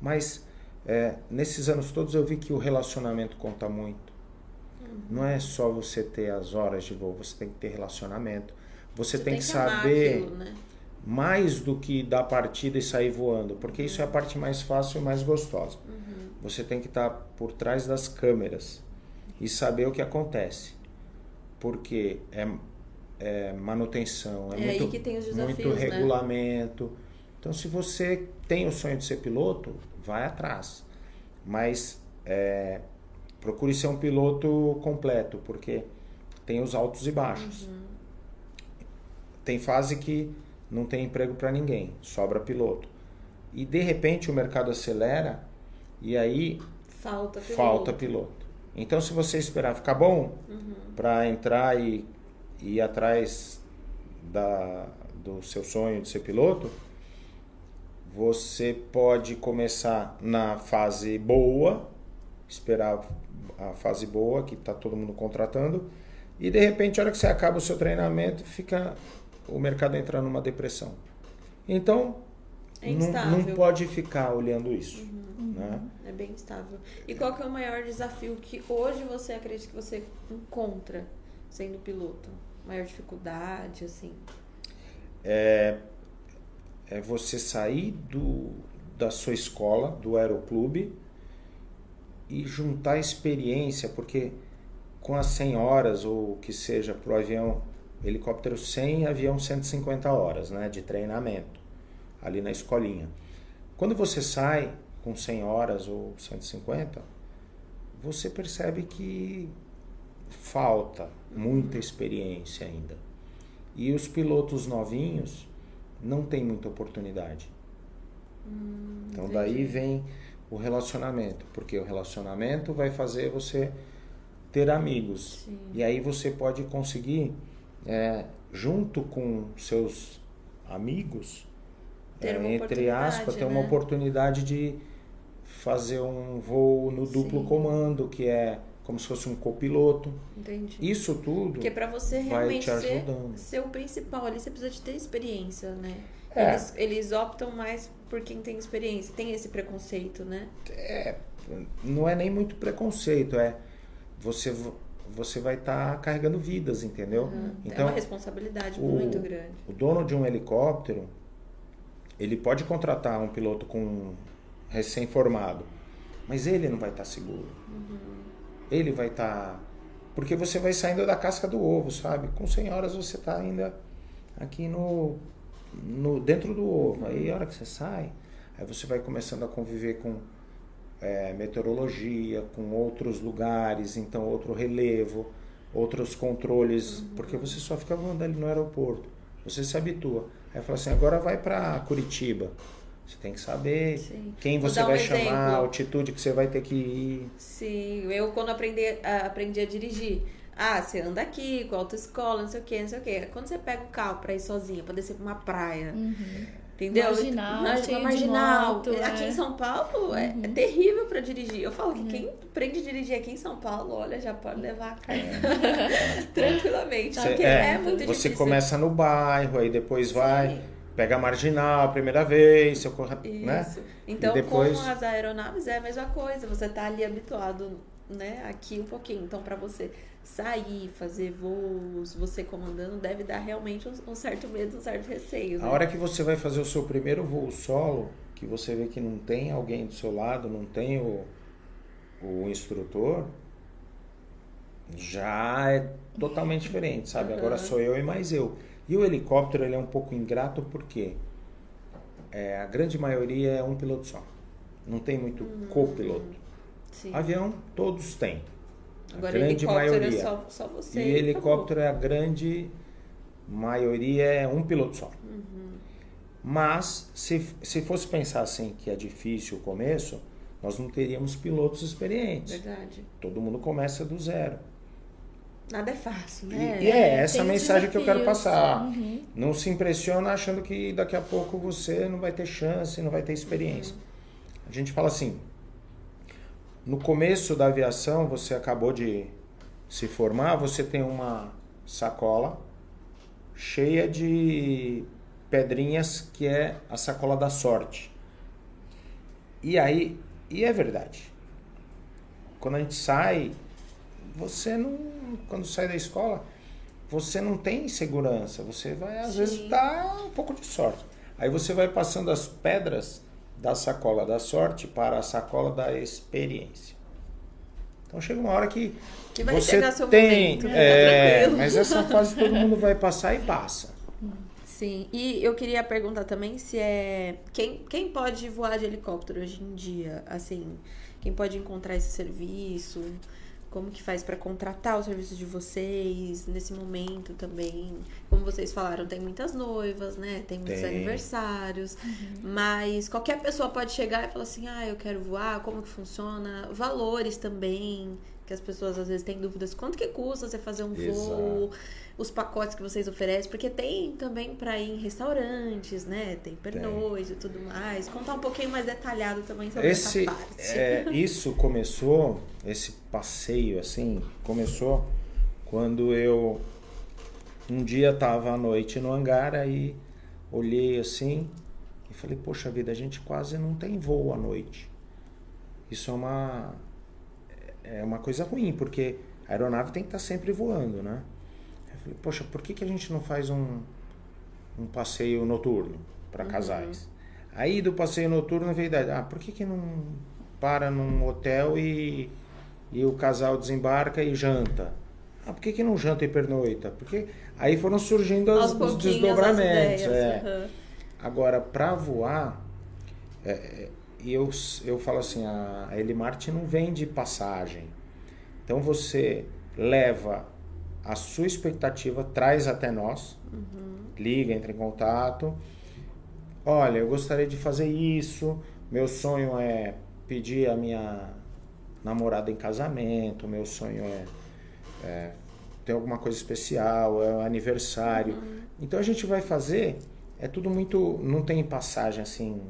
Mas é, nesses anos todos eu vi que o relacionamento conta muito. Não é só você ter as horas de voo, você tem que ter relacionamento. Você, tem, que amar saber aquilo, né? mais do que dar partida e sair voando, porque isso é a parte mais fácil e mais gostosa. Você tem que estar por trás das câmeras e saber o que acontece, porque é, é manutenção, é, É muito, que tem os muito desafios, né? regulamento. Então, se você tem o sonho de ser piloto, vai atrás, mas é, procure ser um piloto completo, porque tem os altos e baixos. Uhum. Tem fase que não tem emprego para ninguém, sobra piloto. E de repente o mercado acelera e aí Falta piloto. falta piloto. Então se você esperar ficar bom Uhum. para entrar e, e ir atrás da, do seu sonho de ser piloto, você pode começar na fase boa, esperar a fase boa que está todo mundo contratando e de repente a hora que você acaba o seu treinamento fica o mercado entra numa depressão. Então É não, não pode ficar olhando isso, né? É bem instável. E qual que é o maior desafio que hoje você acredita que você encontra sendo piloto? Maior dificuldade, assim? é, é você sair do, da sua escola, do aeroclube, e juntar experiência, porque com as 100 horas, ou o que seja, para o avião, helicóptero 100, avião 150 horas né, de treinamento, ali na escolinha. Quando você sai com 100 horas ou 150, você percebe que falta muita experiência ainda. E os pilotos novinhos não têm muita oportunidade. então daí entendi. vem o relacionamento, porque o relacionamento vai fazer você ter amigos. Sim. E aí você pode conseguir, é, junto com seus amigos, é, entre aspas, ter né? uma oportunidade de fazer um voo no duplo Sim. comando, que é como se fosse um copiloto. Entendi. Isso tudo Porque pra você realmente te ser, ser o principal ali, você precisa de ter experiência, né? É. Eles, eles optam mais por quem tem experiência. Tem esse preconceito, né? É, não é nem muito preconceito, é você você vai estar carregando vidas, entendeu? é Então, uma responsabilidade o- muito grande. o dono de um helicóptero, ele pode contratar um piloto com recém-formado, mas ele não vai estar seguro. Ele vai estar porque você vai saindo da casca do ovo, sabe? Com 100 horas você está ainda aqui no no, dentro do ovo. Aí a hora que você sai, aí você vai começando a conviver com é, meteorologia, com outros lugares, então outro relevo, outros controles, uhum. porque você só fica voando ali no aeroporto. Você se habitua. Aí fala assim, agora vai para Curitiba. Você tem que saber Sim. quem você um vai exemplo. chamar, a altitude que você vai ter que ir. Sim, eu quando aprendi, aprendi a dirigir, ah, você anda aqui com autoescola, não sei o que, não sei o que. Quando você pega o carro pra ir sozinha, pra descer pra uma praia, uhum. Entendeu? Marginal, na, marginal. Moto, aqui é. em São Paulo é, uhum. é, terrível pra dirigir. Eu falo que uhum. quem aprende a dirigir aqui em São Paulo, olha, já pode levar a carta tranquilamente. Cê, porque é, é muito você difícil. Você começa no bairro, aí depois Sim. vai pega a marginal a primeira vez, seu corre... né? Então, depois... com as aeronaves é a mesma coisa, você tá ali habituado, né, aqui um pouquinho. Então, para você sair, fazer voos, você comandando, deve dar realmente um, um certo medo, um certo receio. Né? A hora que você vai fazer o seu primeiro voo solo, que você vê que não tem alguém do seu lado, não tem o, o instrutor, já é totalmente diferente, sabe? Uhum. Agora sou eu e mais eu. E o helicóptero ele é um pouco ingrato porque é, a grande maioria é um piloto só. Não tem muito uhum. copiloto. Sim. Avião, todos têm. Agora, grande maioria. É só, só você. E helicóptero é a grande maioria é um piloto só. Uhum. Mas, se, se fosse pensar assim, que é difícil o começo, nós não teríamos pilotos experientes. Verdade. Todo mundo começa do zero. Nada é fácil, né? E, e é essa a mensagem que eu quero passar. Uhum. Não se impressiona achando que daqui a pouco você não vai ter chance, não vai ter experiência. Uhum. A gente fala assim, no começo da aviação, você acabou de se formar, você tem uma sacola cheia de pedrinhas que é a sacola da sorte. E aí, e é verdade. Quando a gente sai, você não, quando sai da escola, você não tem segurança, você vai às Sim. vezes dar um pouco de sorte. Aí você vai passando as pedras da sacola da sorte para a sacola da experiência. Então chega uma hora que, que vai você seu tem, momento, é, mas essa fase todo mundo vai passar e passa. Sim, e eu queria perguntar também se é quem, quem pode voar de helicóptero hoje em dia, assim, quem pode encontrar esse serviço? Como que faz para contratar o serviço de vocês nesse momento também? Como vocês falaram, tem muitas noivas, né? Tem muitos tem. aniversários. Uhum. Mas qualquer pessoa pode chegar e falar assim: ah, eu quero voar, como que funciona? Valores também, que as pessoas às vezes têm dúvidas. Quanto que custa você fazer um Exato. voo? Os pacotes que vocês oferecem, porque tem também para ir em restaurantes, né? Tem pernoite e tudo mais. Contar um pouquinho mais detalhado também sobre esse, essa parte. É, isso começou, esse passeio assim, começou quando eu um dia estava à noite no hangar aí olhei assim e falei, poxa vida, a gente quase não tem voo à noite. Isso é uma é uma coisa ruim, porque a aeronave tem que estar tá sempre voando, né? Falei, poxa, por que, que a gente não faz um, um passeio noturno para uhum. casais? Aí do passeio noturno veio a ah, por que, que não para num hotel e, e o casal desembarca e janta? Ah, por que, que não janta e pernoita? Porque aí foram surgindo as, os desdobramentos. é. uhum. Agora, para voar, é, é, eu, eu falo assim, a Elimarte não vende passagem. Então você leva a sua expectativa, traz até nós, uhum. liga, entra em contato. Olha, eu gostaria de fazer isso, meu sonho é pedir a minha namorada em casamento, meu sonho é, é ter alguma coisa especial, é um aniversário. Uhum. Então a gente vai fazer, é tudo muito, não tem passagem assim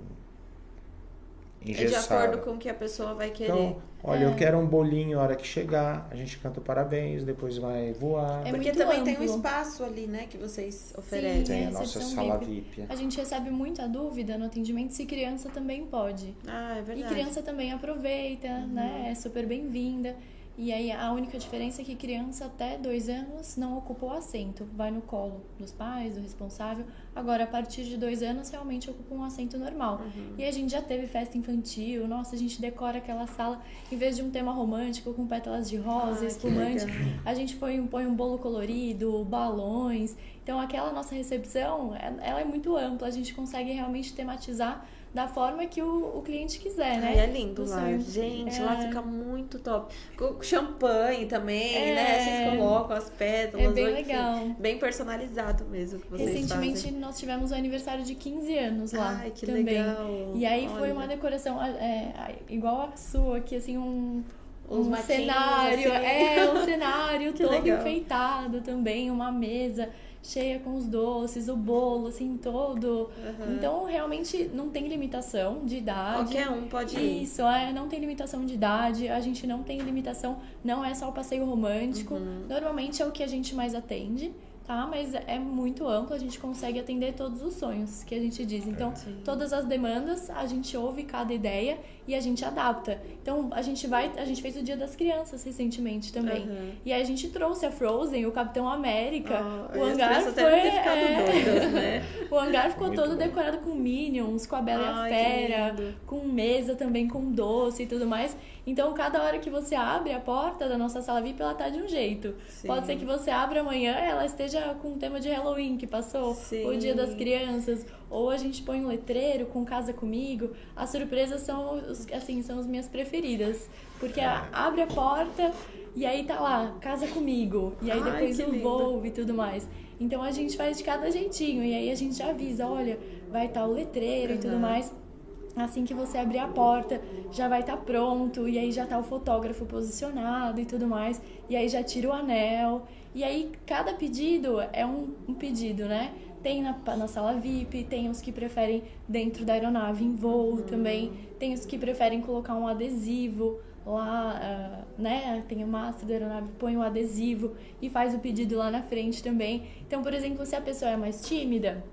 engessada. É de acordo com o que a pessoa vai querer. Então, olha, é. eu quero um bolinho a hora que chegar, a gente canta parabéns, depois vai voar. É Porque também amplo. tem um espaço ali, né, que vocês oferecem. Sim, tem a nossa sala VIP. VIP. A gente recebe muita dúvida no atendimento se criança também pode. Ah, é verdade. E criança também aproveita, uhum. né, é super bem-vinda. E aí a única diferença é que criança até dois anos não ocupa o assento, vai no colo dos pais, do responsável. Agora, a partir de dois anos, realmente ocupa um assento normal. Uhum. E a gente já teve festa infantil, nossa, a gente decora aquela sala, em vez de um tema romântico com pétalas de rosa, ah, espumante, a gente põe, põe um bolo colorido, balões. Então, aquela nossa recepção, é- ela é muito ampla, a gente consegue realmente tematizar da forma que o, o cliente quiser, né? Ai, é lindo Do lá. Gente, É. lá fica muito top. Com champanhe também, É. né? Vocês colocam as pétalas. É bem legal. Bem personalizado mesmo que vocês Recentemente fazem. nós tivemos o aniversário de 15 anos lá Ai, que também. legal. E aí foi Olha. uma decoração é, igual a sua, que assim, um, um matinhos, cenário, assim. é, um cenário todo legal. enfeitado também, uma mesa cheia com os doces, o bolo, assim, todo. Aham. Então, realmente não tem limitação de idade. Qualquer um pode ir. Isso, é, não tem limitação de idade, a gente não tem limitação, não é só o passeio romântico. Uhum. Normalmente é o que a gente mais atende, tá? Mas é muito amplo, a gente consegue atender todos os sonhos que a gente diz. Então, Sim. todas as demandas, a gente ouve cada ideia e a gente adapta. Então, a gente vai, a gente fez o Dia das Crianças recentemente também. Aham. E aí a gente trouxe a Frozen, o Capitão América, Ah, o hangar foi, devem ter ficado é, doidas, né? o hangar ficou Muito todo bom. decorado com Minions, com a Bela Ai, e a Fera, com mesa também com doce e tudo mais. Então, cada hora que você abre a porta da nossa sala VIP, ela tá de um jeito. Sim. Pode ser que você abra amanhã, ela esteja com o tema de Halloween que passou, Sim. o Dia das Crianças, ou a gente põe um letreiro com Casa Comigo. As surpresas são, os, assim, são as minhas preferidas. Porque a- abre a porta e aí tá lá, Casa Comigo. E aí Ai, depois o lindo. voo e tudo mais. Então a gente faz de cada jeitinho. E aí a gente já avisa, olha, vai estar o letreiro e tudo mais. Assim que você abrir a porta, já vai estar pronto, e aí já tá o fotógrafo posicionado e tudo mais, e aí já tira o anel. E aí cada pedido é um, um pedido, né? Tem na, na sala VIP, tem os que preferem dentro da aeronave em voo também, tem os que preferem colocar um adesivo lá, ah, né? Tem o mastro da aeronave, põe o adesivo e faz o pedido lá na frente também. Então, por exemplo, se a pessoa é mais tímida,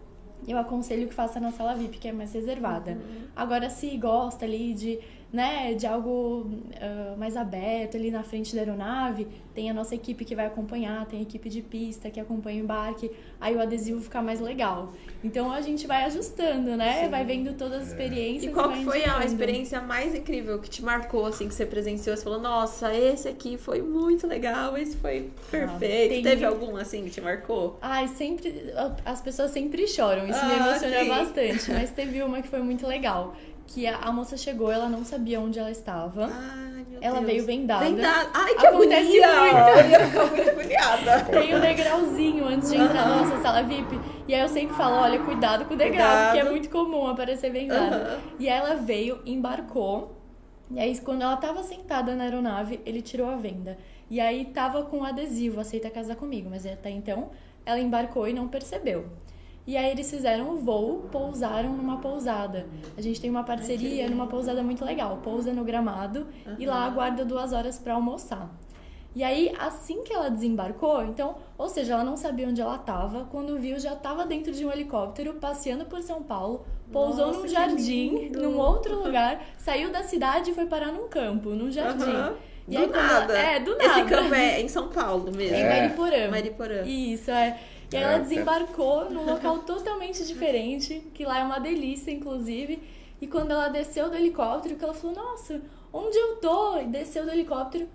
eu aconselho que faça na sala VIP, que é mais reservada. Agora, se gosta ali de, né, de algo ah, mais aberto ali na frente da aeronave, tem a nossa equipe que vai acompanhar, tem a equipe de pista que acompanha o embarque, aí o adesivo fica mais legal. Então a gente vai ajustando, né? Sim. Vai vendo todas as experiências. E qual que foi a indicando. experiência mais incrível que te marcou, assim, que você presenciou? Você falou, nossa, esse aqui foi muito legal, esse foi perfeito. tem- Teve algum, assim, que te marcou? Ai, sempre. As pessoas sempre choram, isso me Ah, emociona sim. bastante. Mas teve uma que foi muito legal. Que a, a moça chegou, ela não sabia onde ela estava. Ai, meu ela Deus. veio vendada. Vendada. Ai, que Acontece agonia! Eu ia ficar muito agoniada. Tem um degrauzinho antes de entrar na nossa sala VIP. E aí eu sempre falo, olha, cuidado com o degrau, Cuidado. porque é muito comum aparecer vendada. E ela veio, embarcou. E aí, quando ela tava sentada na aeronave, ele tirou a venda. E aí tava com adesivo, aceita casar comigo. Mas até então, ela embarcou e não percebeu. E aí eles fizeram o voo, pousaram numa pousada. A gente tem uma parceria numa pousada muito legal. Pousa no gramado e lá aguarda duas horas pra almoçar. E aí, assim que ela desembarcou, então, ou seja, ela não sabia onde ela estava, quando viu, já estava dentro de um helicóptero, passeando por São Paulo, pousou Nossa, num jardim, lindo. num outro lugar, saiu da cidade e foi parar num campo, num jardim. Aham. E do aí, quando ela- nada. é, do Esse nada. campo é em São Paulo mesmo. Em É. Mariporã. Mariporã. Isso, é. E aí ela desembarcou num local totalmente diferente, que lá é uma delícia, inclusive. E quando ela desceu do helicóptero, que ela falou, nossa, onde eu tô? E desceu do helicóptero,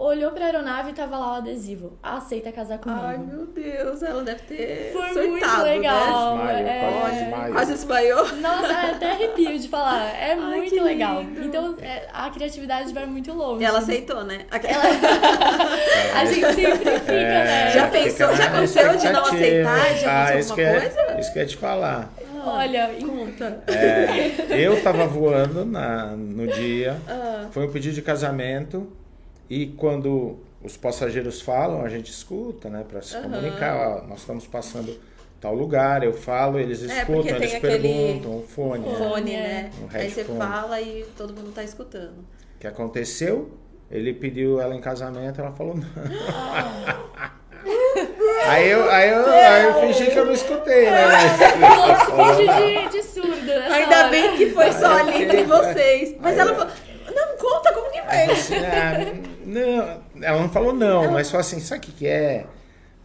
olhou pra aeronave e tava lá o adesivo. Aceita casar comigo. Ai, meu Deus, ela deve ter Foi surtado, muito né? legal. Desmaio, é. quase desmaio. Quase desmaiou. Nossa, é até arrepio de falar. É Ai, muito legal. lindo. Então, é, a criatividade vai muito longe. E ela aceitou, né? A gente sempre fica, né? Já pensou- já aconteceu de não aceitar? Já ah, aconteceu alguma que é, coisa? Isso que eu ia te falar. Olha, Conta. É, eu tava voando na, no dia, Ah. foi um pedido de casamento e quando os passageiros falam, a gente escuta, né, para se Aham. comunicar. Ó, nós estamos passando tal lugar, eu falo, eles É, escutam, tem eles perguntam, o fone. fone. né? Fone, é. né? Um Aí você fala e todo mundo tá escutando. O que aconteceu? Ele pediu ela em casamento, ela falou não. aí, eu, aí, eu, aí eu fingi que eu não escutei, né? Finge de, de surdo nessa Ainda hora. bem que foi só ali entre vocês. Mas Aí ela eu- falou, não, conta como que foi. assim, ah, não, ela não falou não, mas falou assim, sabe o que, que é?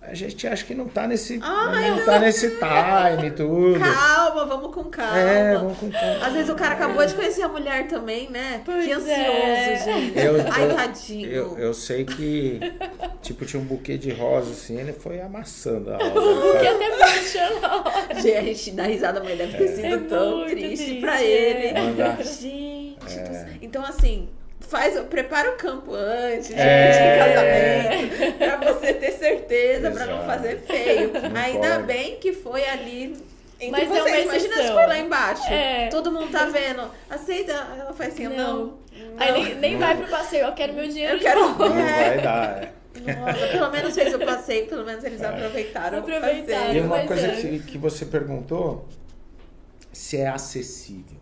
A gente acha que não tá nesse, Ah, não tá nesse time tudo. Calma, vamos com calma. É, vamos com calma. Às vezes o cara acabou de conhecer a mulher também, né? Pois que ansioso, é. gente. Eu, Ai, eu- tadinho. Eu, eu sei que, tipo, tinha um buquê de rosa, assim, ele foi amassando a rosa. Porque sabe? até hora. Gente, a gente dá risada, mas deve ter sido É tão triste, triste, pra é. ele. Mandar. Gente, É. céu. então assim, faz, prepara o campo antes, gente, É. de casamento, pra você ter certeza, pra não fazer feio. Não Ainda pode. bem que foi ali entre Mas é vocês. Imagina se for lá embaixo. É. Todo mundo tá vendo. Aceita? Ela faz assim, não. Não. não. Aí nem, nem vai pro passeio, eu quero meu dinheiro Eu quero. Não É. vai dar, é. Nossa, pelo menos fez o passeio, pelo menos eles aproveitaram. o Aproveitaram. passeio. E uma coisa é. que, que você perguntou, se é acessível.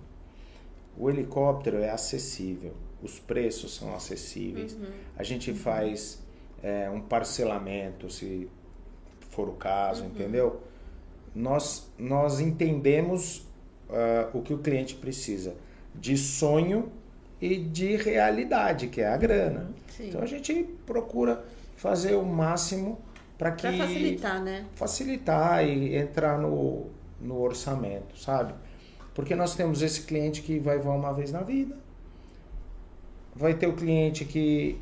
O helicóptero é acessível, os preços são acessíveis. Uhum. A gente faz é, um parcelamento, se for o caso, Uhum. entendeu? Nós, nós entendemos ah, o que o cliente precisa de sonho e de realidade, que é a grana. Sim. Então a gente procura fazer o máximo para que Pra facilitar, né? facilitar e entrar no, no orçamento, sabe? Porque nós temos esse cliente que vai voar uma vez na vida, vai ter o cliente que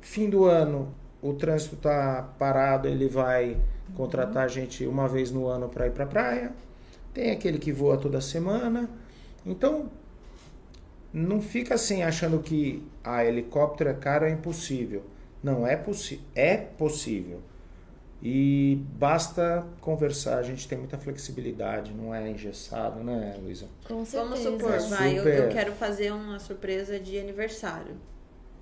fim do ano o trânsito tá parado, ele vai contratar a gente uma vez no ano para ir para praia. Tem aquele que voa toda semana. Então, não fica assim achando que a helicóptero é caro, é impossível. Não é possível, é possível. E basta conversar, a gente tem muita flexibilidade, não é engessado, né, Luísa? Com certeza. Vamos supor, É vai, eu, super. eu quero fazer uma surpresa de aniversário.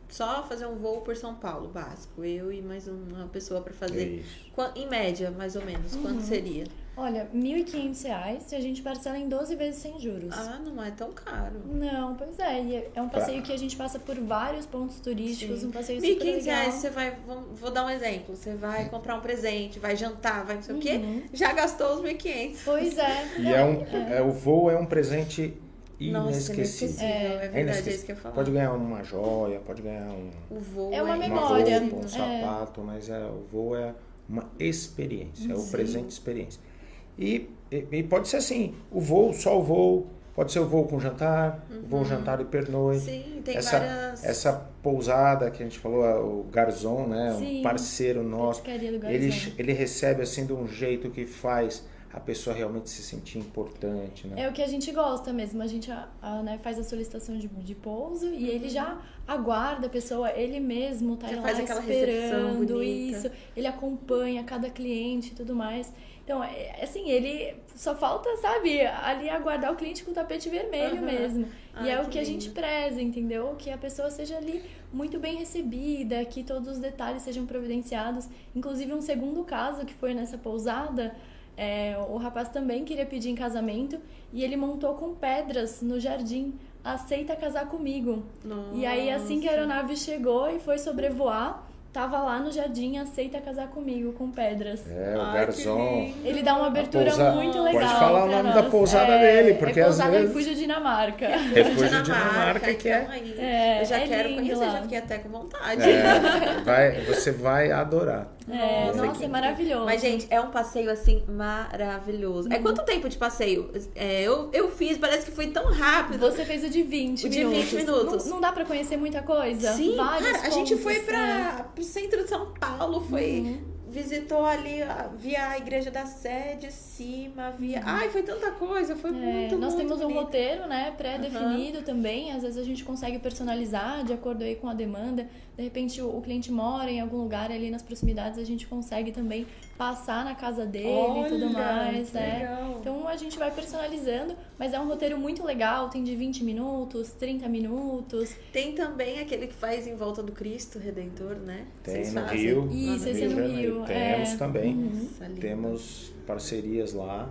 Só fazer um voo por São Paulo, básico. Eu e mais uma pessoa pra É fazer. isso. Qua- Em média, mais ou menos, Uhum. quanto seria? Olha, R$ 1.500 e a gente parcela em 12 vezes sem juros. Ah, não é tão caro. Não, pois é. E é um passeio que a gente passa por vários pontos turísticos, Sim. um passeio R$ super 1.500 legal. reais, você vai. Vou, vou dar um exemplo. Você vai comprar um presente, vai jantar, vai não sei o quê. Uhum. Já gastou os 1.500. Pois é. E é um, é, o voo é um presente Nossa, inesquecível. inesquecível. É, verdade, é inesquecível. isso que eu ia falar. Pode ganhar uma joia, pode ganhar um, O voo É uma uma memória. roupa, um É. sapato, mas é, o voo é uma experiência, é o presente experiência. E, e, e pode ser assim, o voo, só o voo, pode ser o voo com jantar, o voo jantar e pernoite. Sim, tem essa, várias. essa pousada que a gente falou, o Garzon, né? Sim. Um parceiro nosso. Ele, ele recebe assim de um jeito que faz a pessoa realmente se sentir importante, né? É o que a gente gosta mesmo. A gente a- a, né, faz a solicitação de, de pouso e ele já aguarda a pessoa, ele mesmo tá Já lá faz aquela recepção esperando bonita. isso. Ele acompanha cada cliente e tudo mais. Então, é, assim, ele só falta, sabe, ali aguardar o cliente com o tapete vermelho Aham. mesmo. Ai, e é o que a gente preza, entendeu? Que a pessoa seja ali muito bem recebida, que todos os detalhes sejam providenciados. Inclusive, um segundo caso que foi nessa pousada, é, o rapaz também queria pedir em casamento e ele montou com pedras no jardim. Aceita casar comigo. E aí, assim que a aeronave chegou e foi sobrevoar, tava lá no jardim, aceita casar comigo com pedras. É, o Ai, lindo. Ele dá uma abertura pousa- muito Pode legal. falar o nome da nós. pousada É, dele, porque é às pousada vezes- Refúgio Dinamarca. Refúgio Dinamarca, que é. então. É, eu já é quero lindo conhecer, lá. já fiquei até com vontade. É, vai, você vai adorar. É, Nossa, nossa, que- é maravilhoso. Mas, gente, é um passeio assim maravilhoso. Uhum. É quanto tempo de passeio? É, eu, eu fiz, parece que foi tão rápido. Você fez o de 20 O de minutos. 20 minutos. Não, não dá pra conhecer muita coisa? Sim, Vários cara, a gente foi é. para pro centro de São Paulo, foi. Uhum. Visitou ali, via a igreja da Sé de cima, via. Ai, foi tanta coisa, foi Uhum. É, muito, nós muito temos um bonito. roteiro, né, pré-definido também. Às vezes a gente consegue personalizar de acordo aí com a demanda. De repente o, o cliente mora em algum lugar ali nas proximidades, a gente consegue também passar na casa dele e tudo Olha, mais, né? legal. Então a gente vai personalizando, mas é um roteiro muito legal, tem de 20 minutos, 30 minutos. Tem também aquele que faz em volta do Cristo Redentor, né? Tem Vocês no fazem? Rio. Isso, esse é no. Rio, Temos é. também. Nossa, lindo. Temos parcerias lá.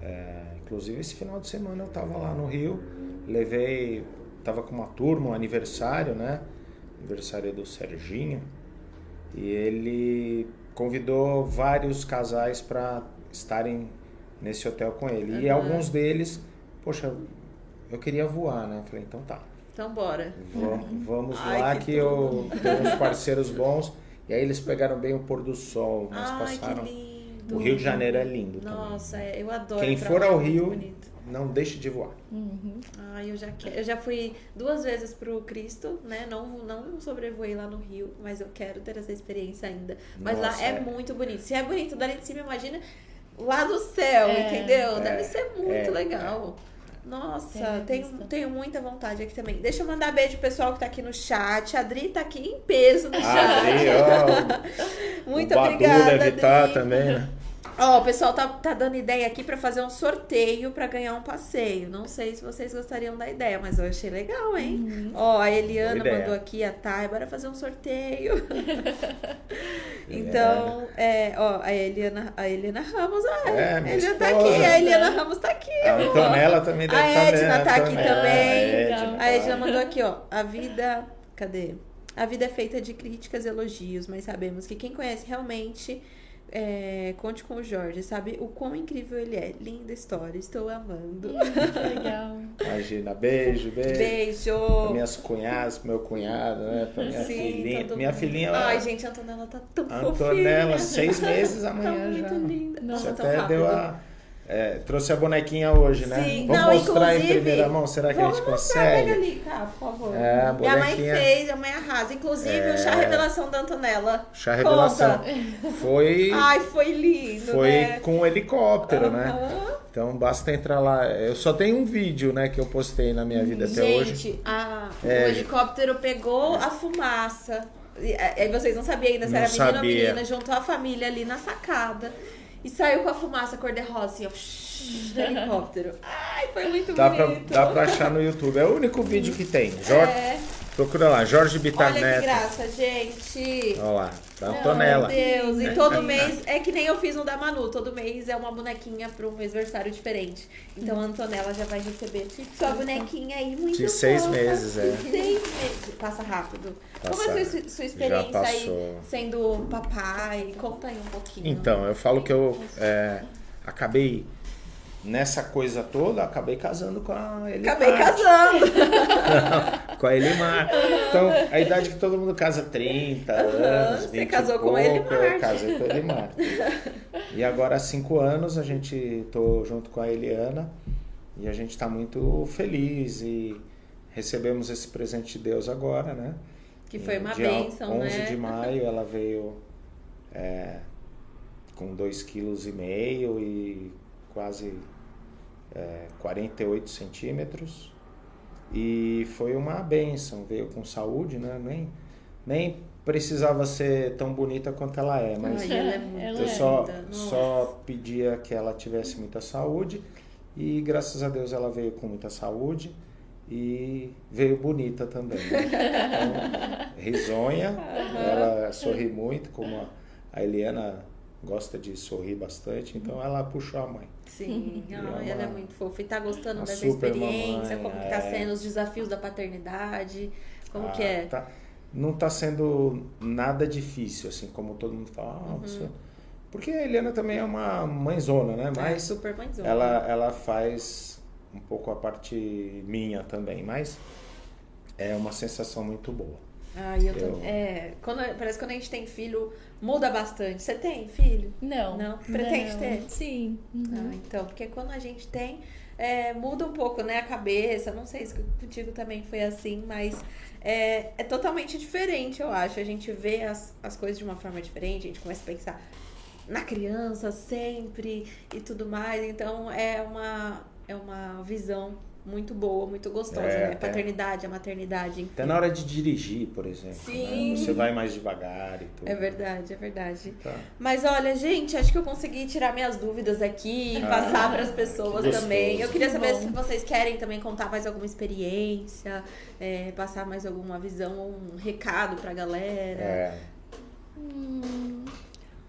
É, inclusive esse final de semana eu estava lá no Rio, levei, tava com uma turma, um aniversário, né? Aniversário do Serginho. E ele convidou vários casais para estarem nesse hotel com ele. E Aham. alguns deles, poxa, eu queria voar, né? Falei, então tá. Então bora. Vamos, vamos Ai, lá que que, eu tenho uns parceiros bons. E aí eles pegaram bem o pôr do sol, nós Ai, passaram. O Rio de Janeiro é lindo Nossa, também. eu adoro. Quem for ao é Rio, bonito. Não deixe de voar. Uhum. Ai, eu já. Eu já fui duas vezes pro Cristo, né? Não, não sobrevoei lá no Rio, mas eu quero ter essa experiência ainda. Mas lá Nossa, é, é. muito bonito. Se é bonito dali de cima, imagina lá do céu, É. entendeu? É, Deve ser muito é, legal. Nossa, Tem tenho, tenho muita vontade aqui também. Deixa eu mandar beijo pro pessoal que tá aqui no chat. A Adri tá aqui em peso no Ah, chat. Adri, ó, Muito o Badu obrigada, deve estar Adri. também, né? Ó, o pessoal tá, tá dando ideia aqui pra fazer um sorteio pra ganhar um passeio. Não sei se vocês gostariam da ideia, mas eu achei legal, hein? Ó, a Eliana mandou aqui, a Thay, bora fazer um sorteio. então, é, ó, a Eliana, a Eliana Ramos, ah, É, a Eliana tá aqui, a Eliana Ramos tá aqui. A. Antonella também deve A estar Edna vendo. tá aqui Antonella, também. a Edna, A Edna tá. mandou aqui, ó. A vida. Cadê? A vida é feita de críticas e elogios, mas sabemos que quem conhece realmente. É, conte com o Jorge, sabe o quão incrível ele é. Linda história, estou amando. Que legal. Imagina, beijo, beijo. Beijo! Pra minhas cunhadas, pro meu cunhado, né? Pra minha Sim, filhinha. todo Minha mundo. filhinha, ela- Ai, gente, a Antonella tá tão a fofinha. Antonella, seis meses Tá amanhã muito já. linda. Você Nossa, tão até rápido. deu a. é, trouxe a bonequinha hoje, né? Sim, Vamos não, mostrar em primeira mão, será que a Vamos gente consegue? ali, tá, por favor. É, a Minha mãe bonequinha- fez, a mãe arrasa. Inclusive, É. o chá revelação da Antonella. Chá revelação. Conta. Foi, Ai, foi lindo, foi né? com um helicóptero, né? Então basta entrar lá. Eu só tenho um vídeo, né, que eu postei na minha vida até hoje. Gente, É, o helicóptero pegou a fumaça. E, Aí vocês não sabiam ainda se Não era menino ou menina. Juntou a família ali na sacada. E saiu com a fumaça cor-de-rosa, assim, ó. do helicóptero. Ai, foi muito Dá pra, bonito. dá pra achar no YouTube. É o único vídeo que tem. Jorge, É. Procura lá, Jorge Bitar Olha que Neto. graça, gente. Olha lá, da Meu Antonella. Deus, e todo mês, é que nem eu fiz no da Manu, todo mês é uma bonequinha para um aniversário diferente. Então a Antonella já vai receber sua bonequinha aí muito De seis fofa. meses, é. De seis Passa rápido. Como Passa- é a sua, sua experiência aí sendo papai? Conta aí um pouquinho. Então, eu falo que eu é, acabei nessa coisa toda, acabei casando com a Elimar. Acabei casando. com a Elimar. Então, a idade que todo mundo casa, 30 anos, você 20 casou e com a Elimar. Eu casei com a Elimar. E agora, há cinco anos, a gente tô junto com a Eliana e a gente está muito feliz e recebemos esse presente de Deus agora, né? Que foi uma Dia bênção, 11 né? de maio ela veio é, com 2,5 kg e quase é, 48 centímetros. E foi uma benção, veio com saúde, né? Nem, nem precisava ser tão bonita quanto ela é, mas Ai, ela é muito Ela eu é só, só pedia que ela tivesse muita saúde e graças a Deus ela veio com muita saúde e veio bonita também. né? Então, risonha, ela sorri muito, como a- Eliana gosta de sorrir bastante, então ela puxou a mãe. Sim, E é ela é muito fofa. E tá gostando dessa experiência? mamãe, como que tá é. sendo os desafios da paternidade? Como Ah, que é? tá- não está sendo nada difícil, assim, como todo mundo fala. Uhum. Ah, você... Porque a Eliana também é uma mãezona, né? É, Mas super mãezona. ela, ela faz um pouco a parte minha também, mas é uma sensação muito boa. Ai, eu tô. Eu- É, quando, parece que quando a gente tem filho, muda bastante. Você tem filho? Não. Não? Pretende Não. ter? Sim. Uhum. Ah, então, porque quando a gente tem, é, muda um pouco, né, a cabeça. Não sei se contigo também foi assim, mas é, é totalmente diferente, eu acho. A gente vê as, as coisas de uma forma diferente, a gente começa a pensar na criança sempre e tudo mais. Então, é uma, é uma visão muito boa, muito gostosa, É, né? é. Paternidade, a maternidade, enfim. Até na hora de dirigir, por exemplo. Sim. né? Você vai mais devagar e tudo. É verdade, é verdade. Tá. Mas olha, gente, acho que eu consegui tirar minhas dúvidas aqui e Ah, passar para as pessoas também. Eu queria saber Bom. se vocês querem também contar mais alguma experiência, é, passar mais alguma visão, um recado pra galera. É, Hum,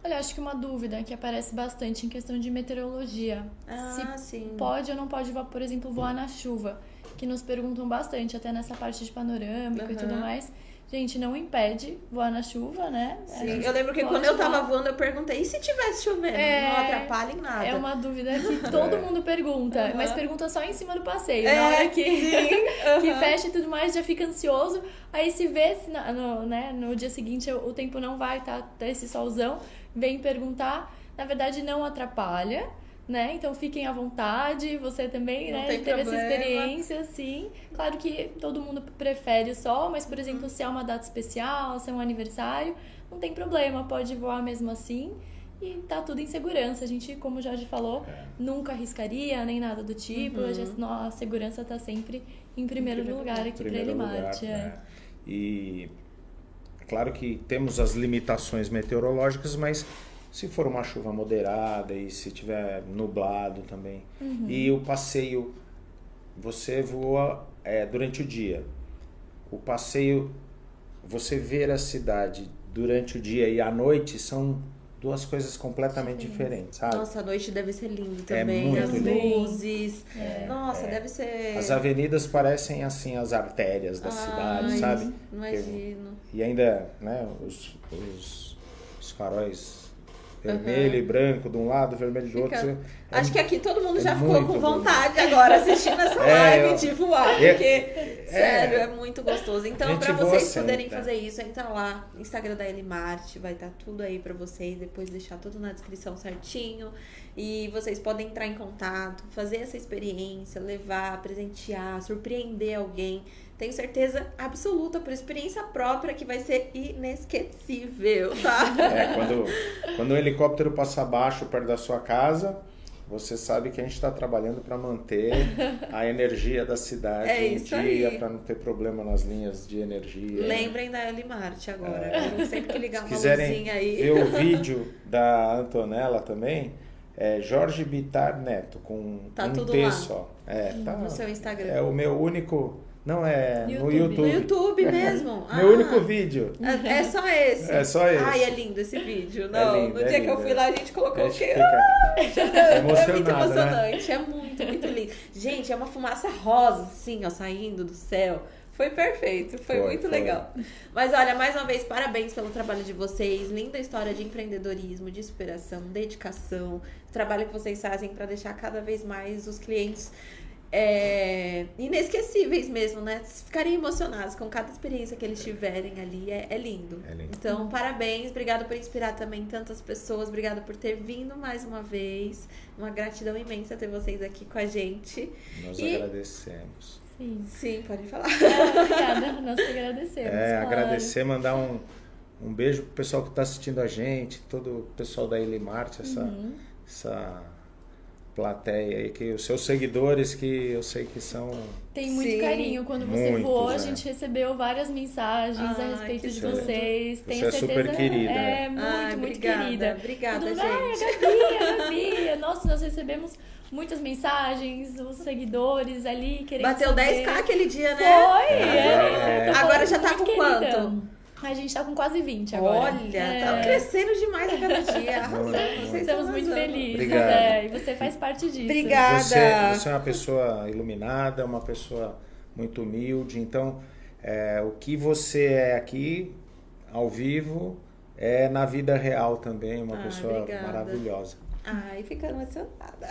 olha, acho que uma dúvida que aparece bastante em questão de meteorologia. Ah, Se sim. pode ou não pode, por exemplo, voar na chuva. Que nos perguntam bastante, até nessa parte de panorâmico e tudo mais. gente, não impede voar na chuva, né? Sim, gente eu lembro que quando eu tava voar. voando, eu perguntei, e se tivesse chovendo? É, não atrapalha em nada. É uma dúvida que todo mundo pergunta, Aham. mas pergunta só em cima do passeio. É, na hora que, sim, que fecha e tudo mais, já fica ansioso. Aí se vê se na- no, né, no dia seguinte o o tempo não vai tá, tá esse solzão, vem perguntar. Na verdade, não atrapalha. Né? Então fiquem à vontade, você também, Não né? tem Teve essa experiência, sim. Claro que todo mundo prefere o sol, mas, por exemplo, se é uma data especial, se é um aniversário, não tem problema, pode voar mesmo assim. E tá tudo em segurança. A gente, como o Jorge falou, É. nunca arriscaria nem nada do tipo. Uhum. A gest- a segurança tá sempre em primeiro, primeiro lugar aqui para Elimarte. lugar, é. né? E claro que temos as limitações meteorológicas, mas se for uma chuva moderada e se tiver nublado também. Uhum. E o passeio, você voa é, durante o dia. O passeio, você ver a cidade durante o dia e à noite são duas coisas completamente diferentes, sabe? Nossa, a noite deve ser lindo É também. muito as lindo. luzes. Nossa, deve ser. As avenidas parecem assim as artérias da cidade, Ai, sabe? Imagino. E ainda, né, os, os, os faróis vermelho e branco de um lado, vermelho do outro. Fica- É- Acho que aqui todo mundo é já ficou com vontade agora assistindo essa É, live eu- de voar, É- porque, sério, é muito gostoso. Então, voa vocês poderem tá? fazer isso, entra lá, Instagram da Elimarte, vai estar tudo aí pra vocês, depois deixar tudo na descrição certinho. E vocês podem entrar em contato, fazer essa experiência, levar, presentear, surpreender alguém. Tenho certeza absoluta, por experiência própria, que vai ser inesquecível, tá? É, quando, quando o helicóptero passa abaixo perto da sua casa, você sabe que a gente está trabalhando para manter a energia da cidade É em dia, para não ter problema nas linhas de energia. Lembrem da Elimarte agora. viu? Sempre que ligar Se uma quiserem luzinha aí. ver o vídeo da Antonella também, é Jorge Bitar Neto, com Tá um tudo T lá. só. É, tá, no seu Instagram. é o meu único. Não é no YouTube. YouTube. No YouTube mesmo? Meu Ah, único vídeo. É é só esse? É só esse. Ai, é lindo esse vídeo. Não, lindo, no é dia que eu fui é. lá, a gente colocou A o quê? fica É muito né? emocionante, é muito, muito lindo. Gente, é uma fumaça rosa, assim, ó, saindo do céu. Foi perfeito, foi, Foi, muito foi. legal. Mas olha, mais uma vez, parabéns pelo trabalho de vocês. Linda história de empreendedorismo, de inspiração, dedicação. Trabalho que vocês fazem para deixar cada vez mais os clientes é, inesquecíveis mesmo, né? Ficarem emocionados com cada experiência que eles tiverem ali. É, é lindo. É lindo. Então, parabéns. Obrigada por inspirar também tantas pessoas. Obrigada por ter vindo mais uma vez. Uma gratidão imensa ter vocês aqui com a gente. Nós E- agradecemos. Sim. Sim, pode falar. É, obrigada, nós que agradecemos. É, claro. agradecer, mandar um, um beijo pro pessoal que está assistindo a gente, todo o pessoal da Elimarte, essa, Uhum. essa plateia aí, que os seus seguidores que eu sei que são. Tem muito Sim. carinho. Quando você Muitos, voou, a é. gente recebeu várias mensagens a respeito de tudo. vocês. Você Tenho é certeza. super querida, É, é. muito, Ai, muito obrigada. querida. Obrigada, mundo, gente. Ai, a Gabi, a Gabi. Nossa, nós recebemos muitas mensagens, os seguidores ali querendo Bateu saber. 10k aquele dia, Foi, né? é. É. Tô Agora já tá com querida. quanto? A gente tá com quase 20 agora. Olha, É. tá crescendo demais a cada dia. Estamos muito felizes. Obrigado. É, e você faz parte disso. Obrigada. Você, você é uma pessoa iluminada, uma pessoa muito humilde, então é, o que você é aqui, ao vivo, é na vida real também, uma Ai, pessoa obrigada. maravilhosa. Ai, fica emocionada.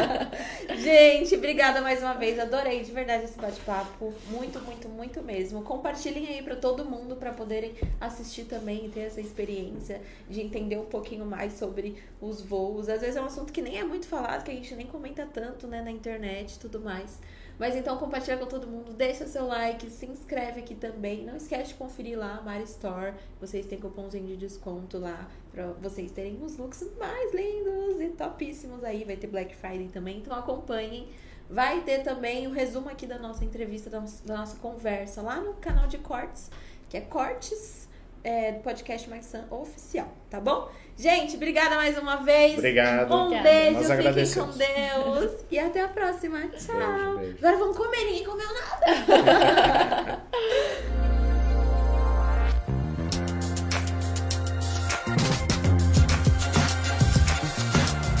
Gente, obrigada mais uma vez. Adorei de verdade esse bate-papo. Muito, muito, muito mesmo. Compartilhem aí pra todo mundo pra poderem assistir também e ter essa experiência de entender um pouquinho mais sobre os voos. Às vezes é um assunto que nem é muito falado, que a gente nem comenta tanto, né, na internet e tudo mais. Mas então compartilha com todo mundo, deixa seu like, se inscreve aqui também. Não esquece de conferir lá a Mari Store. Vocês têm cupomzinho de desconto lá pra vocês terem os looks mais lindos e topíssimos aí. Vai ter Black Friday também, então acompanhem. Vai ter também o resumo aqui da nossa entrevista, da nossa conversa lá no canal de cortes, que é Cortes é, do podcast Maxan oficial, tá bom? Gente, obrigada mais uma vez. Obrigado. Um obrigada. beijo, Nós fiquem com Deus. E até a próxima. Tchau. Beijo, beijo. Agora vamos comer, ninguém comeu nada.